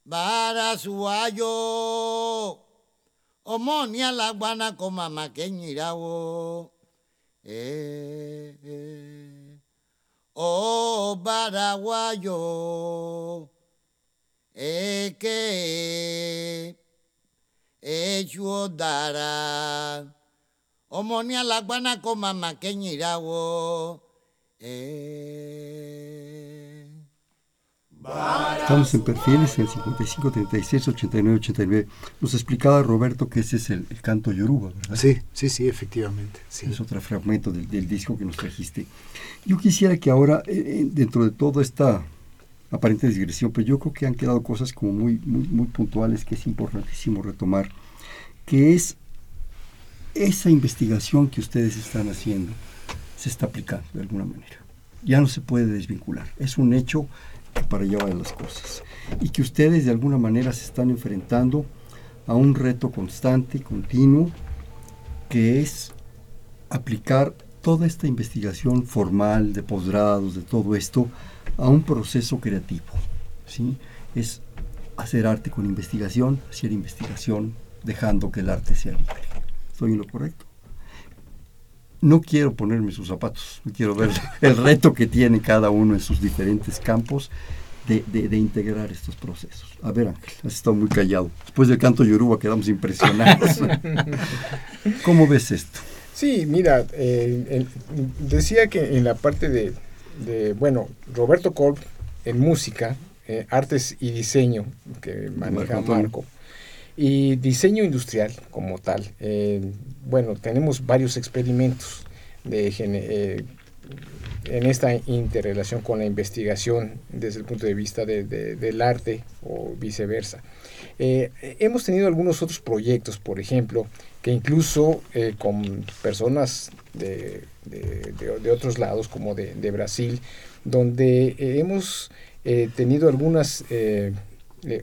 Para su ayo, omonia la guana con mamá que ñirawo. Eh. eh. Oh, Paraguayo, Eh. Estamos en perfiles en el 55 36 89 89. Nos explicaba Roberto que ese es el, el canto yoruba, ¿verdad? Sí, sí, sí, efectivamente. Sí. Es otro fragmento del, del disco que nos trajiste. Yo quisiera que ahora, eh, eh, dentro de toda esta aparente digresión, pero yo creo que han quedado cosas como muy, muy, muy puntuales que es importantísimo retomar, que es esa investigación que ustedes están haciendo se está aplicando de alguna manera. Ya no se puede desvincular. Es un hecho que para allá van las cosas. Y que ustedes de alguna manera se están enfrentando a un reto constante, continuo, que es aplicar toda esta investigación formal de posgrados, de todo esto, a un proceso creativo. ¿sí? Es hacer arte con investigación, hacer investigación dejando que el arte sea libre. ¿Estoy en lo correcto? No quiero ponerme sus zapatos, quiero ver [LAUGHS] el reto que tiene cada uno en sus diferentes campos de, de, de, integrar estos procesos. A ver, Ángel, has estado muy callado. Después del canto yoruba quedamos impresionados. [LAUGHS] ¿Cómo ves esto? Sí, mira, eh, el, decía que en la parte de, de bueno, Roberto Kolb en música, eh, artes y diseño, que maneja Marco, Marco y diseño industrial como tal. Eh, bueno, tenemos varios experimentos de, eh, en esta interrelación con la investigación desde el punto de vista de, de, del arte o viceversa. Eh, hemos tenido algunos otros proyectos, por ejemplo, que incluso eh, con personas de, de, otros lados, como de, Brasil, donde eh, hemos tenido algunas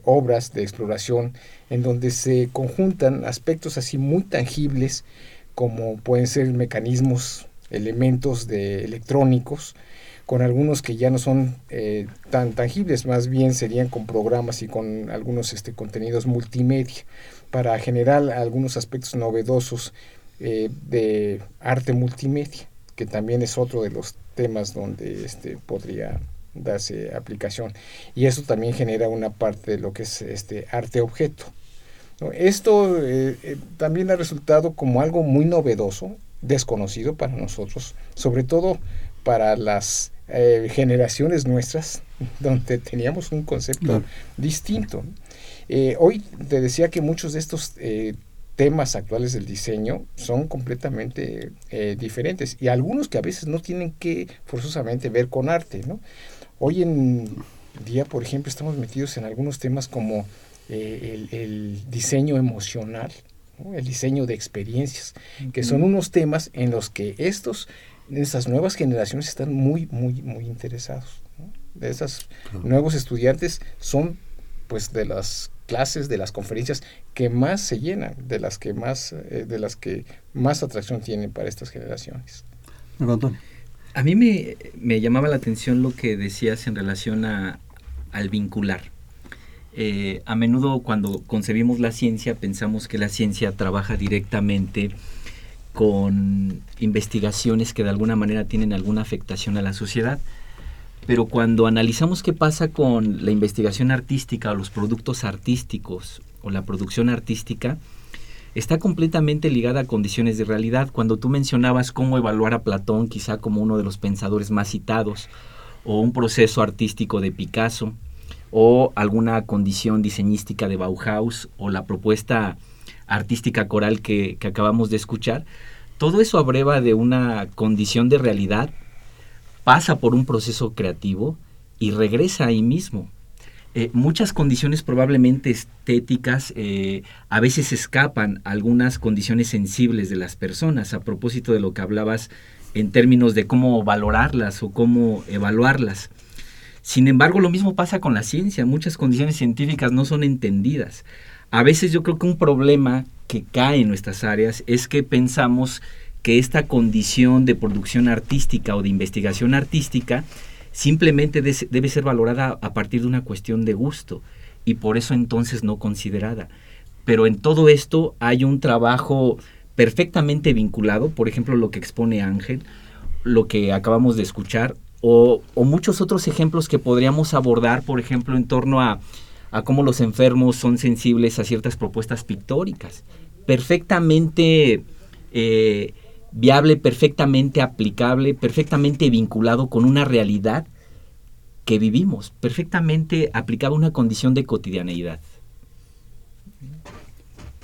obras de exploración en donde se conjuntan aspectos así muy tangibles como pueden ser mecanismos, elementos de electrónicos, con algunos que ya no son eh, tan tangibles, más bien serían con programas y con algunos este, contenidos multimedia para generar algunos aspectos novedosos eh, de arte multimedia, que también es otro de los temas donde este, podría darse aplicación. Y eso también genera una parte de lo que es este arte objeto. Esto eh, eh, también ha resultado como algo muy novedoso, desconocido para nosotros, sobre todo para las eh, generaciones nuestras, [LAUGHS] donde teníamos un concepto no. distinto. hoy te decía que muchos de estos temas actuales del diseño son completamente diferentes y algunos que a veces no tienen que forzosamente ver con arte, ¿no? Hoy en día, por ejemplo, estamos metidos en algunos temas como eh, el, el, diseño emocional, ¿no? el diseño de experiencias, uh -huh. que son unos temas en los que estos, estas nuevas generaciones están muy, muy, muy interesados. ¿no? De esos uh -huh. nuevos estudiantes son pues de las clases, de las conferencias que más se llenan, de las que más, eh, de las que más atracción tienen para estas generaciones. Antonio. A mí me, me, llamaba la atención lo que decías en relación a, al vincular. Eh, a menudo cuando concebimos la ciencia pensamos que la ciencia trabaja directamente con investigaciones que de alguna manera tienen alguna afectación a la sociedad, pero cuando analizamos qué pasa con la investigación artística o los productos artísticos o la producción artística, está completamente ligada a condiciones de realidad. Cuando tú mencionabas cómo evaluar a Platón, quizá como uno de los pensadores más citados, o un proceso artístico de Picasso, o alguna condición diseñística de Bauhaus, o la propuesta artística coral que, acabamos de escuchar, todo eso abreva de una condición de realidad, pasa por un proceso creativo y regresa ahí mismo. eh, muchas condiciones probablemente estéticas eh, a veces escapan a algunas condiciones sensibles de las personas, a propósito de lo que hablabas en términos de cómo valorarlas o cómo evaluarlas. Sin embargo, lo mismo pasa con la ciencia, muchas condiciones científicas no son entendidas. A veces yo creo que un problema que cae en nuestras áreas es que pensamos que esta condición de producción artística o de investigación artística simplemente debe ser valorada a partir de una cuestión de gusto y por eso entonces no considerada. Pero en todo esto hay un trabajo perfectamente vinculado, por ejemplo, lo que expone Ángel, lo que acabamos de escuchar, o, muchos otros ejemplos que podríamos abordar, por ejemplo, en torno a, cómo los enfermos son sensibles a ciertas propuestas pictóricas. Perfectamente eh, viable, perfectamente aplicable, perfectamente vinculado con una realidad que vivimos, perfectamente aplicado a una condición de cotidianeidad.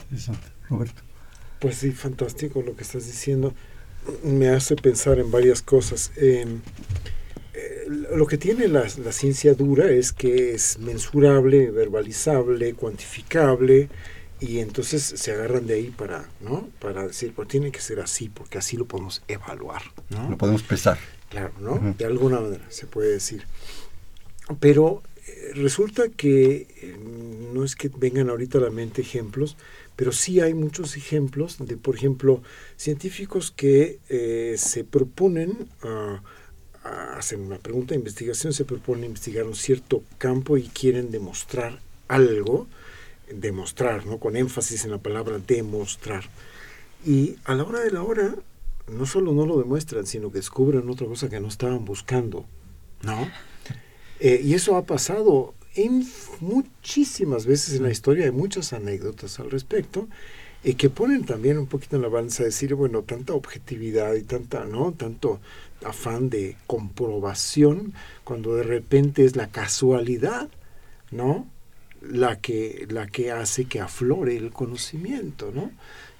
Interesante. Roberto. Pues sí, fantástico lo que estás diciendo. Me hace pensar en varias cosas. Eh, lo que tiene la, la, ciencia dura es que es mensurable, verbalizable, cuantificable, y entonces se agarran de ahí para, ¿no? Para decir, pues tiene que ser así, porque así lo podemos evaluar, ¿no? Lo podemos pesar. Claro, ¿no? De alguna manera se puede decir. Pero eh, resulta que eh, no es que vengan ahorita a la mente ejemplos, pero sí hay muchos ejemplos de, por ejemplo, científicos que eh, se proponen, uh, hacen una pregunta de investigación, se proponen investigar un cierto campo y quieren demostrar algo, demostrar, ¿no? Con énfasis en la palabra demostrar. Y a la hora de la hora, no solo no lo demuestran, sino que descubren otra cosa que no estaban buscando, ¿no? Eh, y eso ha pasado en muchísimas veces en la historia, hay muchas anécdotas al respecto, y que ponen también un poquito en la balanza decir, bueno, tanta objetividad y tanta, ¿no? Tanto afán de comprobación, cuando de repente es la casualidad, ¿no? la que, la que hace que aflore el conocimiento, ¿no?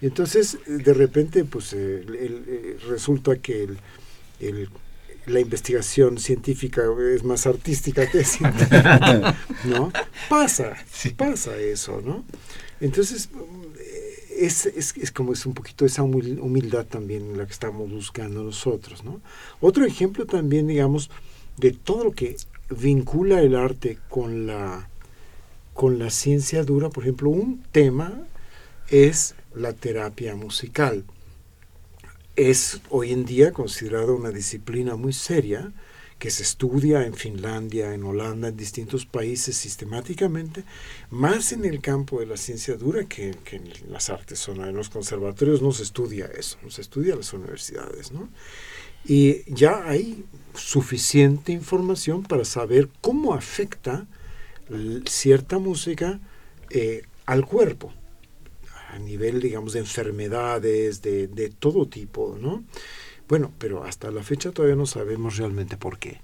Y entonces, de repente, pues eh, resulta que el, la investigación científica es más artística que científica, [LAUGHS] ¿no? Pasa, pasa eso, ¿no? Entonces, es, es, como es un poquito esa humildad también la que estamos buscando nosotros, ¿no? Otro ejemplo también, digamos, de todo lo que vincula el arte con la con la ciencia dura, por ejemplo, un tema es la terapia musical. Es hoy en día considerada una disciplina muy seria que se estudia en Finlandia, en Holanda, en distintos países sistemáticamente, más en el campo de la ciencia dura que, en las artes. En los conservatorios no se estudia eso, no se estudia las universidades. ¿no? Y ya hay suficiente información para saber cómo afecta cierta música eh, al cuerpo, a nivel, digamos, de enfermedades, de, de, todo tipo, ¿no? Bueno, pero hasta la fecha todavía no sabemos realmente por qué,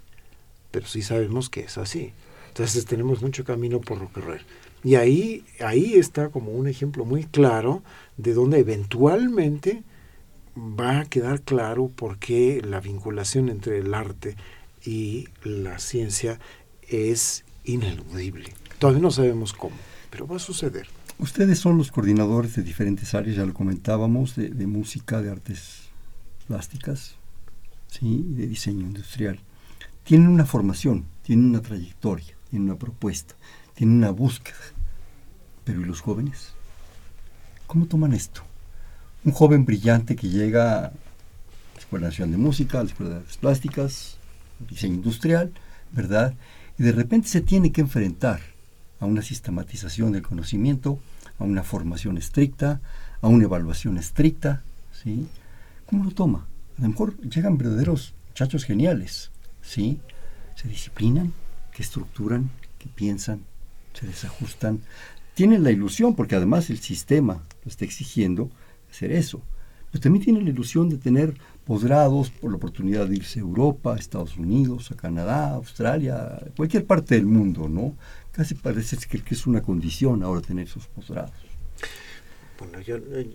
pero sí sabemos que es así. Entonces tenemos mucho camino por recorrer. Y ahí, ahí está como un ejemplo muy claro de donde eventualmente va a quedar claro por qué la vinculación entre el arte y la ciencia es ineludible. Todavía no sabemos cómo, pero va a suceder. Ustedes son los coordinadores de diferentes áreas, ya lo comentábamos, de, música, de artes plásticas, ¿sí? de diseño industrial. Tienen una formación, tienen una trayectoria, tienen una propuesta, tienen una búsqueda. Pero ¿y los jóvenes? ¿Cómo toman esto? Un joven brillante que llega a la Escuela Nacional de Música, a la Escuela de Artes Plásticas, diseño industrial, ¿verdad? y de repente se tiene que enfrentar a una sistematización del conocimiento, a una formación estricta, a una evaluación estricta, ¿sí? ¿Cómo lo toma? A lo mejor llegan verdaderos muchachos geniales, ¿sí? Se disciplinan, que estructuran, que piensan, se desajustan, tienen la ilusión, porque además el sistema lo está exigiendo, hacer eso, pero también tienen la ilusión de tener posgrados, por la oportunidad de irse a Europa, a Estados Unidos, a Canadá, a Australia, cualquier parte del mundo, ¿no? Casi parece que, es una condición ahora tener esos posgrados. Bueno, yo, eh,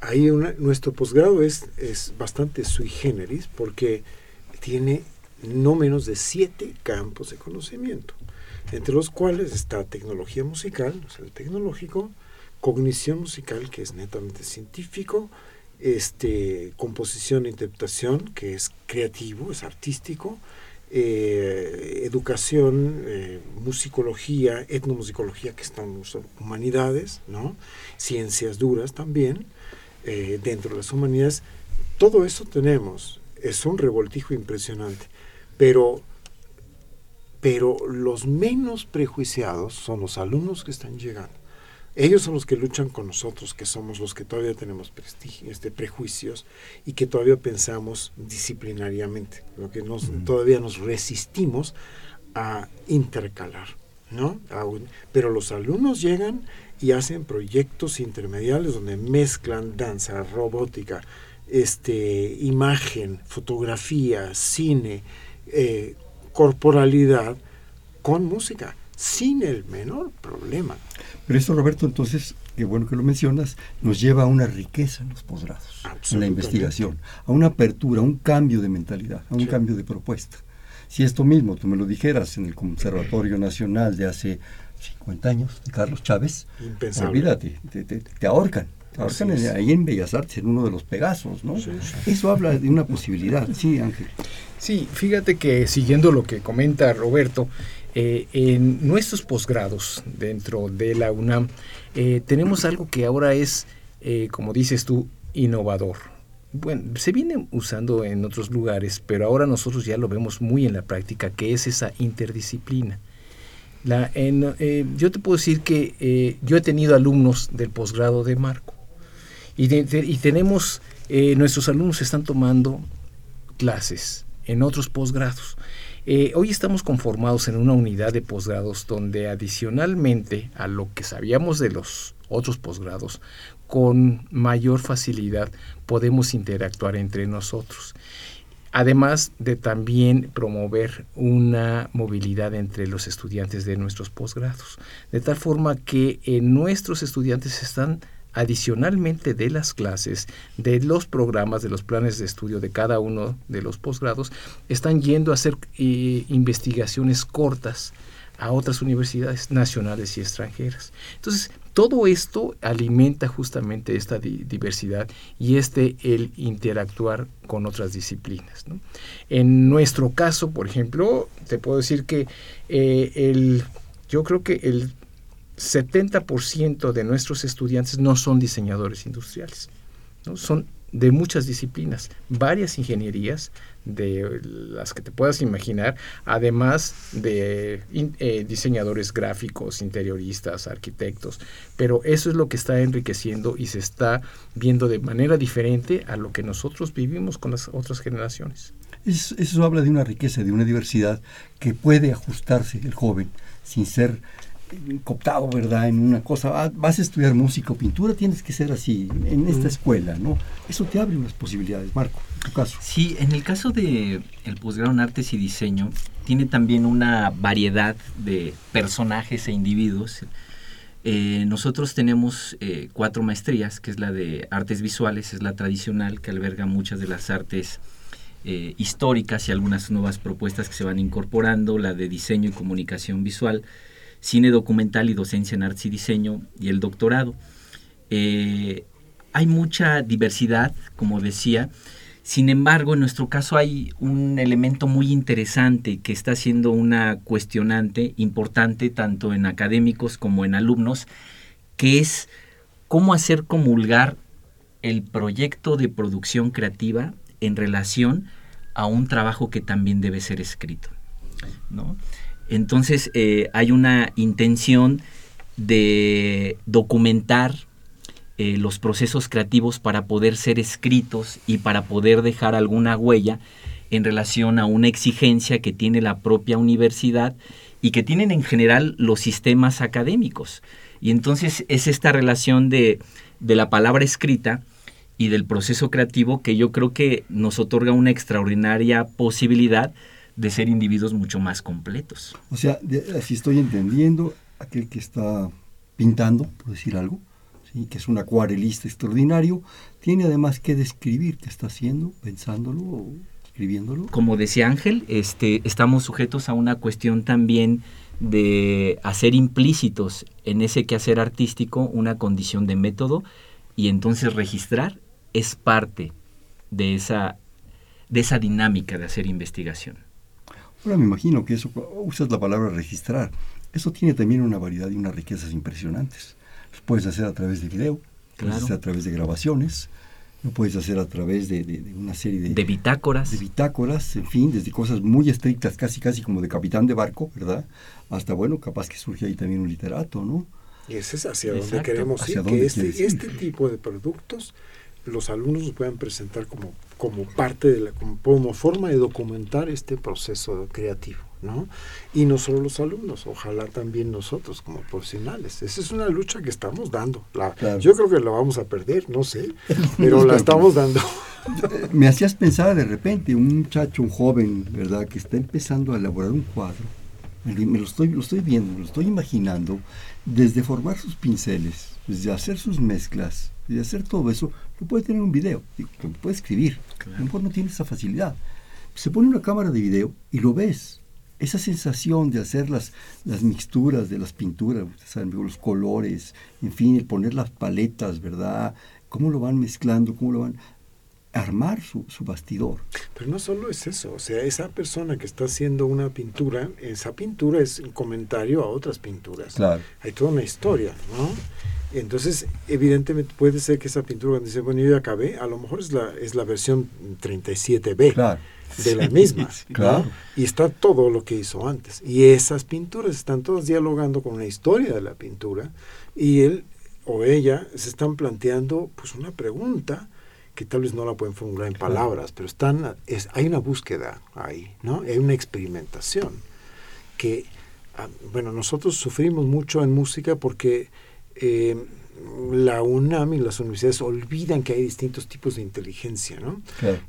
ahí nuestro posgrado es, es bastante sui generis porque tiene no menos de siete campos de conocimiento. entre los cuales está tecnología musical, el tecnológico, cognición musical, que es netamente científico, este, composición e interpretación, que es creativo, es artístico, eh, educación, eh, musicología, etnomusicología, que están humanidades, ¿no? ciencias duras también, eh, dentro de las humanidades. Todo eso tenemos, es un revoltijo impresionante, pero, pero los menos prejuiciados son los alumnos que están llegando ellos son los que luchan con nosotros, que somos los que todavía tenemos prestigio, este, prejuicios y que todavía pensamos disciplinariamente, lo que nos, todavía nos resistimos a intercalar, ¿no? pero los alumnos llegan y hacen proyectos intermediales donde mezclan danza, robótica, este, imagen, fotografía, cine, eh, corporalidad con música, sin el menor problema. Pero esto, Roberto, entonces, qué bueno que lo mencionas, nos lleva a una riqueza en los posgrados, en la investigación, a una apertura, a un cambio de mentalidad, a un cambio de propuesta. Si esto mismo tú me lo dijeras en el Conservatorio Nacional de hace 50 años, de Carlos Chávez, olvídate, te, ahorcan. Te ahorcan ahí en Bellas Artes, en uno de los Pegasos, ¿no? Eso habla de una posibilidad, sí, Ángel. Sí, fíjate que siguiendo lo que comenta Roberto, eh, en nuestros posgrados dentro de la UNAM eh, tenemos algo que ahora es, eh, como dices tú, innovador. Bueno, se viene usando en otros lugares, pero ahora nosotros ya lo vemos muy en la práctica, que es esa interdisciplina. La, yo te puedo decir que yo he tenido alumnos del posgrado de Marco y, y tenemos, nuestros alumnos están tomando clases en otros posgrados. Eh, hoy estamos conformados en una unidad de posgrados donde adicionalmente a lo que sabíamos de los otros posgrados, con mayor facilidad podemos interactuar entre nosotros. Además de también promover una movilidad entre los estudiantes de nuestros posgrados, de tal forma que nuestros estudiantes están adicionalmente de las clases, de los programas, de los planes de estudio de cada uno de los posgrados, están yendo a hacer eh, investigaciones cortas a otras universidades nacionales y extranjeras. Entonces, todo esto alimenta justamente esta diversidad y este el interactuar con otras disciplinas. En nuestro caso, por ejemplo, te puedo decir que eh, el, yo creo que el 70% de nuestros estudiantes no son diseñadores industriales, son de muchas disciplinas, varias ingenierías de las que te puedas imaginar, además de eh, diseñadores gráficos, interioristas, arquitectos, pero eso es lo que está enriqueciendo y se está viendo de manera diferente a lo que nosotros vivimos con las otras generaciones. eso habla de una riqueza, de una diversidad que puede ajustarse el joven sin ser cooptado, ¿verdad? En una cosa, ah, vas a estudiar música o pintura, tienes que ser así, en esta escuela, ¿no? Eso te abre unas posibilidades, Marco, en tu caso. Sí, en el caso de el posgrado en artes y diseño, tiene también una variedad de personajes e individuos. Eh, nosotros tenemos eh, cuatro maestrías, que es la de artes visuales, es la tradicional, que alberga muchas de las artes eh, históricas y algunas nuevas propuestas que se van incorporando, la de diseño y comunicación visual, cine documental y docencia en artes y diseño y el doctorado. Eh, hay mucha diversidad, como decía. Sin embargo, en nuestro caso hay un elemento muy interesante que está siendo una cuestionante importante tanto en académicos como en alumnos, que es cómo hacer comulgar el proyecto de producción creativa en relación a un trabajo que también debe ser escrito. ¿no? Entonces eh, hay una intención de documentar eh, los procesos creativos para poder ser escritos y para poder dejar alguna huella en relación a una exigencia que tiene la propia universidad y que tienen en general los sistemas académicos. Y entonces es esta relación de, de la palabra escrita y del proceso creativo que yo creo que nos otorga una extraordinaria posibilidad de ser individuos mucho más completos. O sea, si estoy entendiendo, aquel que está pintando, por decir algo, ¿sí? que es un acuarelista extraordinario, tiene además que describir qué está haciendo, pensándolo o escribiéndolo. Como decía Ángel, este, estamos sujetos a una cuestión también de hacer implícitos en ese quehacer artístico una condición de método y entonces registrar es parte de esa, de esa dinámica de hacer investigación. Ahora me imagino que eso, usas la palabra registrar, eso tiene también una variedad y unas riquezas impresionantes. Lo puedes hacer a través de video, puedes hacer a través de grabaciones, lo puedes hacer a través de, una serie de, de bitácoras. De bitácoras, en fin, desde cosas muy estrictas, casi casi como de capitán de barco, ¿verdad? Hasta, bueno, capaz que surge ahí también un literato, ¿no? Y ese es hacia donde queremos ir, que este, este tipo de productos los alumnos nos puedan presentar como, como parte de la, como, forma de documentar este proceso creativo, ¿no? Y no solo los alumnos, ojalá también nosotros como profesionales. Esa es una lucha que estamos dando. Yo creo que la vamos a perder, no sé, [LAUGHS] pero la estamos dando. [LAUGHS] Me hacías pensar de repente, un muchacho, un joven, ¿verdad?, que está empezando a elaborar un cuadro. Me lo estoy, lo estoy viendo, me lo estoy imaginando, desde formar sus pinceles, desde hacer sus mezclas, y de hacer todo eso, lo puede tener un video, lo puede escribir. A lo mejor no tiene esa facilidad. Se pone una cámara de video y lo ves. Esa sensación de hacer las, las mixturas de las pinturas, los colores, en fin, el poner las paletas, ¿verdad? Cómo lo van mezclando, cómo lo van armar su, su, bastidor. Pero no solo es eso, o sea, esa persona que está haciendo una pintura, esa pintura es un comentario a otras pinturas. Claro. Hay toda una historia, ¿no? Entonces, evidentemente puede ser que esa pintura cuando dice, bueno, yo ya acabé, a lo mejor es la, es la versión 37B de la misma. claro. Y está todo lo que hizo antes. Y esas pinturas están todas dialogando con la historia de la pintura y él o ella se están planteando pues una pregunta que tal vez no la pueden formular en palabras, pero están, es, hay una búsqueda ahí, ¿no? Hay una experimentación que, ah, bueno, nosotros sufrimos mucho en música porque eh, la UNAM y las universidades olvidan que hay distintos tipos de inteligencia, ¿no?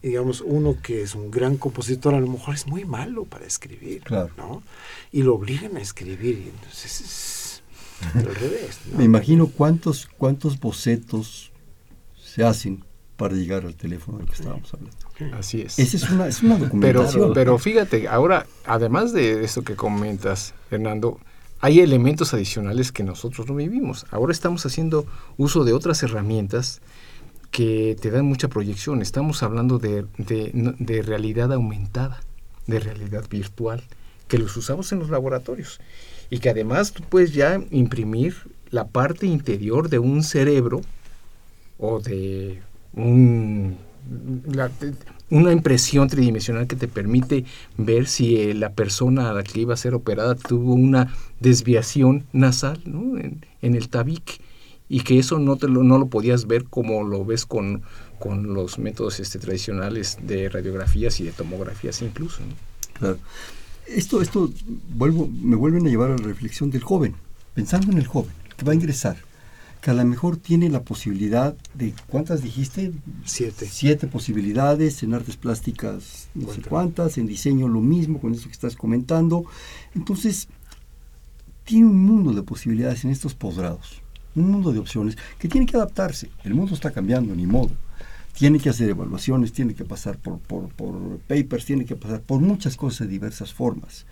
digamos, uno que es un gran compositor a lo mejor es muy malo para escribir, ¿no? Y lo obligan a escribir y entonces es [LAUGHS] al revés. Me imagino cuántos, cuántos bocetos se hacen para llegar al teléfono del que estábamos hablando. Así es. Esa es una, es una documentación. Pero, pero fíjate, ahora, además de esto que comentas, Fernando, hay elementos adicionales que nosotros no vivimos. Ahora estamos haciendo uso de otras herramientas que te dan mucha proyección. Estamos hablando de, de, realidad aumentada, de realidad virtual, que los usamos en los laboratorios y que además tú puedes ya imprimir la parte interior de un cerebro o de un, una impresión tridimensional que te permite ver si eh, la persona a la que iba a ser operada tuvo una desviación nasal en, el tabique y que eso no, te lo, no lo podías ver como lo ves con, con los métodos este, tradicionales de radiografías y de tomografías incluso. Esto, esto vuelvo, me vuelven a llevar a la reflexión del joven, pensando en el joven que va a ingresar que a lo mejor tiene la posibilidad de, ¿cuántas dijiste? Siete. Siete posibilidades, en artes plásticas no sé cuántas, en diseño lo mismo, con eso que estás comentando. Entonces, tiene un mundo de posibilidades en estos posgrados, un mundo de opciones que tiene que adaptarse. El mundo está cambiando, ni modo. Tiene que hacer evaluaciones, tiene que pasar por, por, por papers, tiene que pasar por muchas cosas de diversas formas,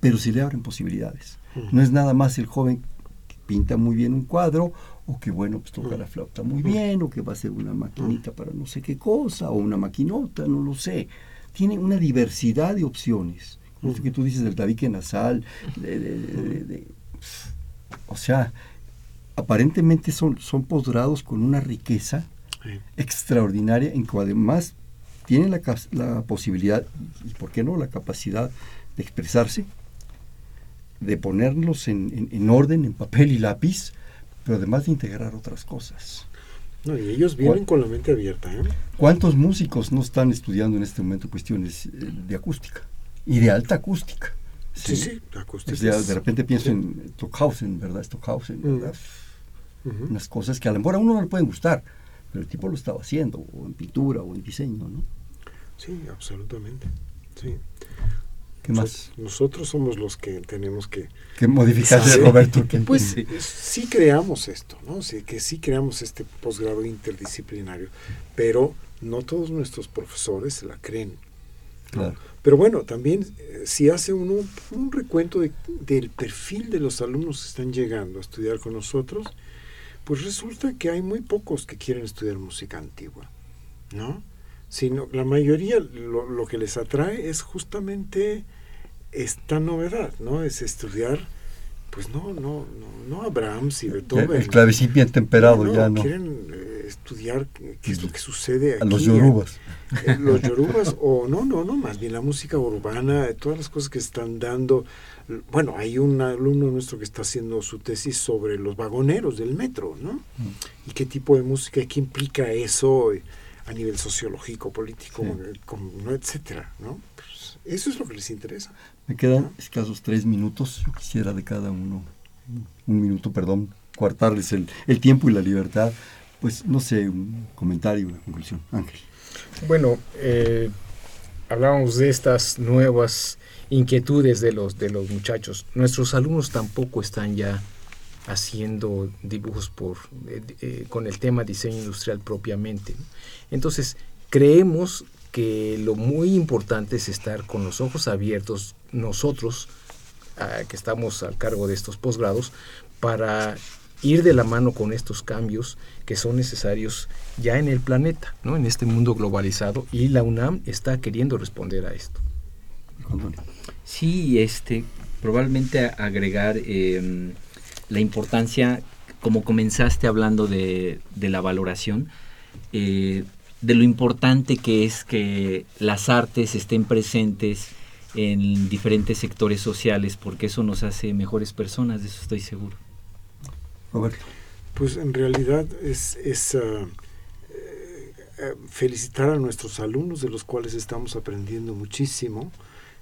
pero se le abren posibilidades. No es nada más el joven que pinta muy bien un cuadro o que bueno, pues toca la flauta muy bien, o que va a ser una maquinita para no sé qué cosa, o una maquinota, no lo sé. Tiene una diversidad de opciones. Esto que tú dices del tabique nasal, o sea, aparentemente son, son posgrados con una riqueza extraordinaria en que además tienen la, la posibilidad, y por qué no, la capacidad de expresarse, de ponerlos en, en orden en papel y lápiz, pero además de integrar otras cosas. No, y ellos vienen con la mente abierta. ¿eh? ¿Cuántos músicos no están estudiando en este momento cuestiones eh, de acústica? Y de alta acústica. Sí, sí, acústica. de repente pienso en Stockhausen, ¿verdad? Stockhausen, mm. ¿verdad? Unas cosas que a lo mejor a uno no le pueden gustar, pero el tipo lo estaba haciendo, o en pintura, o en diseño, ¿no? Sí, absolutamente. Sí. ¿Qué más? Nosotros somos los que tenemos que... Que modificar, Roberto. pues sí. creamos esto, ¿no? Sí, que sí creamos este posgrado interdisciplinario, pero no todos nuestros profesores se la creen. Claro. Pero bueno, también eh, si hace uno un recuento de- del perfil de los alumnos que están llegando a estudiar con nosotros, pues resulta que hay muy pocos que quieren estudiar música antigua, ¿no? Sino la mayoría lo, lo que les atrae es justamente esta novedad, ¿no? Es estudiar, pues no, no, no, no a Brahms y Beethoven. El, clavecín bien temperado ya no. Quieren eh, estudiar qué es lo que sucede A los aquí, yorubas. eh, los yorubas o no, no, no, más bien la música urbana, eh, todas las cosas que están dando. Bueno, hay un alumno nuestro que está haciendo su tesis sobre los vagoneros del metro, ¿no? Y qué tipo de música, y qué implica eso a nivel sociológico, político, Sí. ¿no? etcétera, ¿no? Pues, eso es lo que les interesa. Me quedan escasos tres minutos. Yo quisiera de cada uno, un minuto, perdón, coartarles el, el tiempo y la libertad. Pues no sé, un comentario, una conclusión. Ángel. Bueno, eh, hablábamos de estas nuevas inquietudes de los, de los muchachos. Nuestros alumnos tampoco están ya haciendo dibujos por, eh, eh, con el tema diseño industrial propiamente. Entonces, creemos que lo muy importante es estar con los ojos abiertos nosotros, ah, que estamos al cargo de estos posgrados, para ir de la mano con estos cambios que son necesarios ya en el planeta, ¿no? en este mundo globalizado, y la UNAM está queriendo responder a esto. Sí, este, probablemente agregar eh, la importancia, como comenzaste hablando de, de la valoración, eh, de lo importante que es que las artes estén presentes en diferentes sectores sociales, porque eso nos hace mejores personas, de eso estoy seguro. Roberto. Pues en realidad es, es, eh, felicitar a nuestros alumnos de los cuales estamos aprendiendo muchísimo.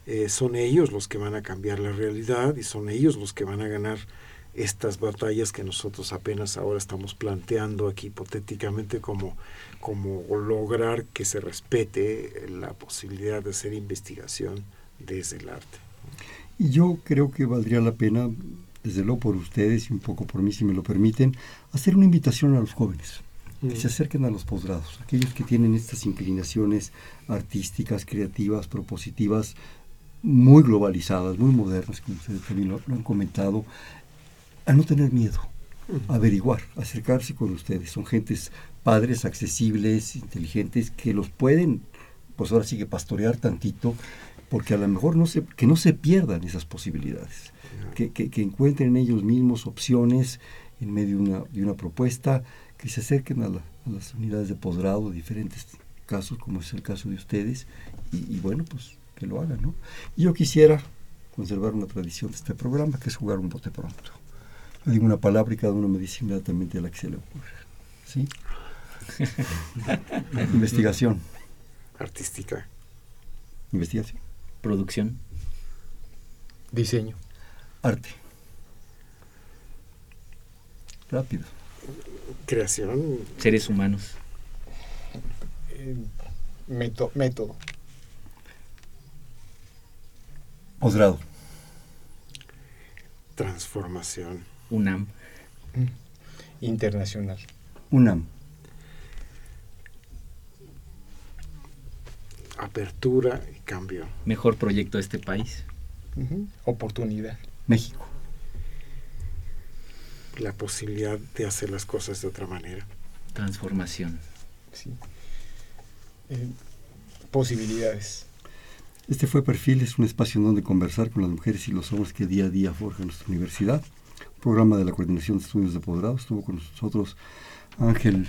Eh, son ellos los que van a cambiar la realidad y son ellos los que van a ganar estas batallas que nosotros apenas ahora estamos planteando aquí hipotéticamente como, como lograr que se respete la posibilidad de hacer investigación desde el arte. Y yo creo que valdría la pena, desde luego por ustedes y un poco por mí, si me lo permiten, hacer una invitación a los jóvenes que se acerquen a los posgrados, aquellos que tienen estas inclinaciones artísticas, creativas, propositivas, muy globalizadas, muy modernas, como ustedes también lo, lo han comentado, a no tener miedo, a averiguar, acercarse con ustedes. Son gentes padres, accesibles, inteligentes, que los pueden, pues ahora sí que pastorear tantito, porque a lo mejor no se, que no se pierdan esas posibilidades, que, que- encuentren en ellos mismos opciones en medio de una, de una propuesta, que se acerquen a, la- a las unidades de posgrado diferentes casos, como es el caso de ustedes, y, bueno, pues que lo hagan, ¿no? Yo quisiera conservar una tradición de este programa, que es jugar un bote pronto. Le digo una palabra y cada uno me dice inmediatamente a la que se le ocurre. ¿Sí? [LAUGHS] Investigación. Artística. Investigación. Producción. Diseño. Arte. Rápido. Creación. Seres humanos. Eh, meto- método. Posgrado. Transformación. UNAM. Internacional. UNAM. Apertura y cambio. Mejor proyecto de este país. Oportunidad. México. La posibilidad de hacer las cosas de otra manera. Transformación. Sí. Eh, posibilidades. Este fue Perfiles, un espacio en donde conversar con las mujeres y los hombres que día a día forjan nuestra universidad. Programa de la Coordinación de Estudios de Posgrado. Estuvo con nosotros Ángel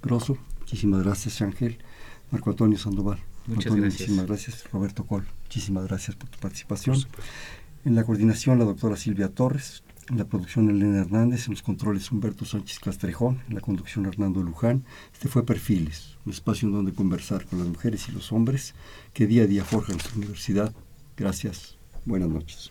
Grosso. Muchísimas gracias, Ángel. Marco Antonio Sandoval. Muchas Antonio, gracias. Muchísimas gracias. Roberto Col. Muchísimas gracias por tu participación. Por. En la coordinación, la doctora Silvia Torres. En la producción, Elena Hernández. En los controles, Humberto Sánchez Castrejón. En la conducción, Hernando Luján. Este fue Perfiles, un espacio en donde conversar con las mujeres y los hombres que día a día forjan nuestra universidad. Gracias. Buenas noches.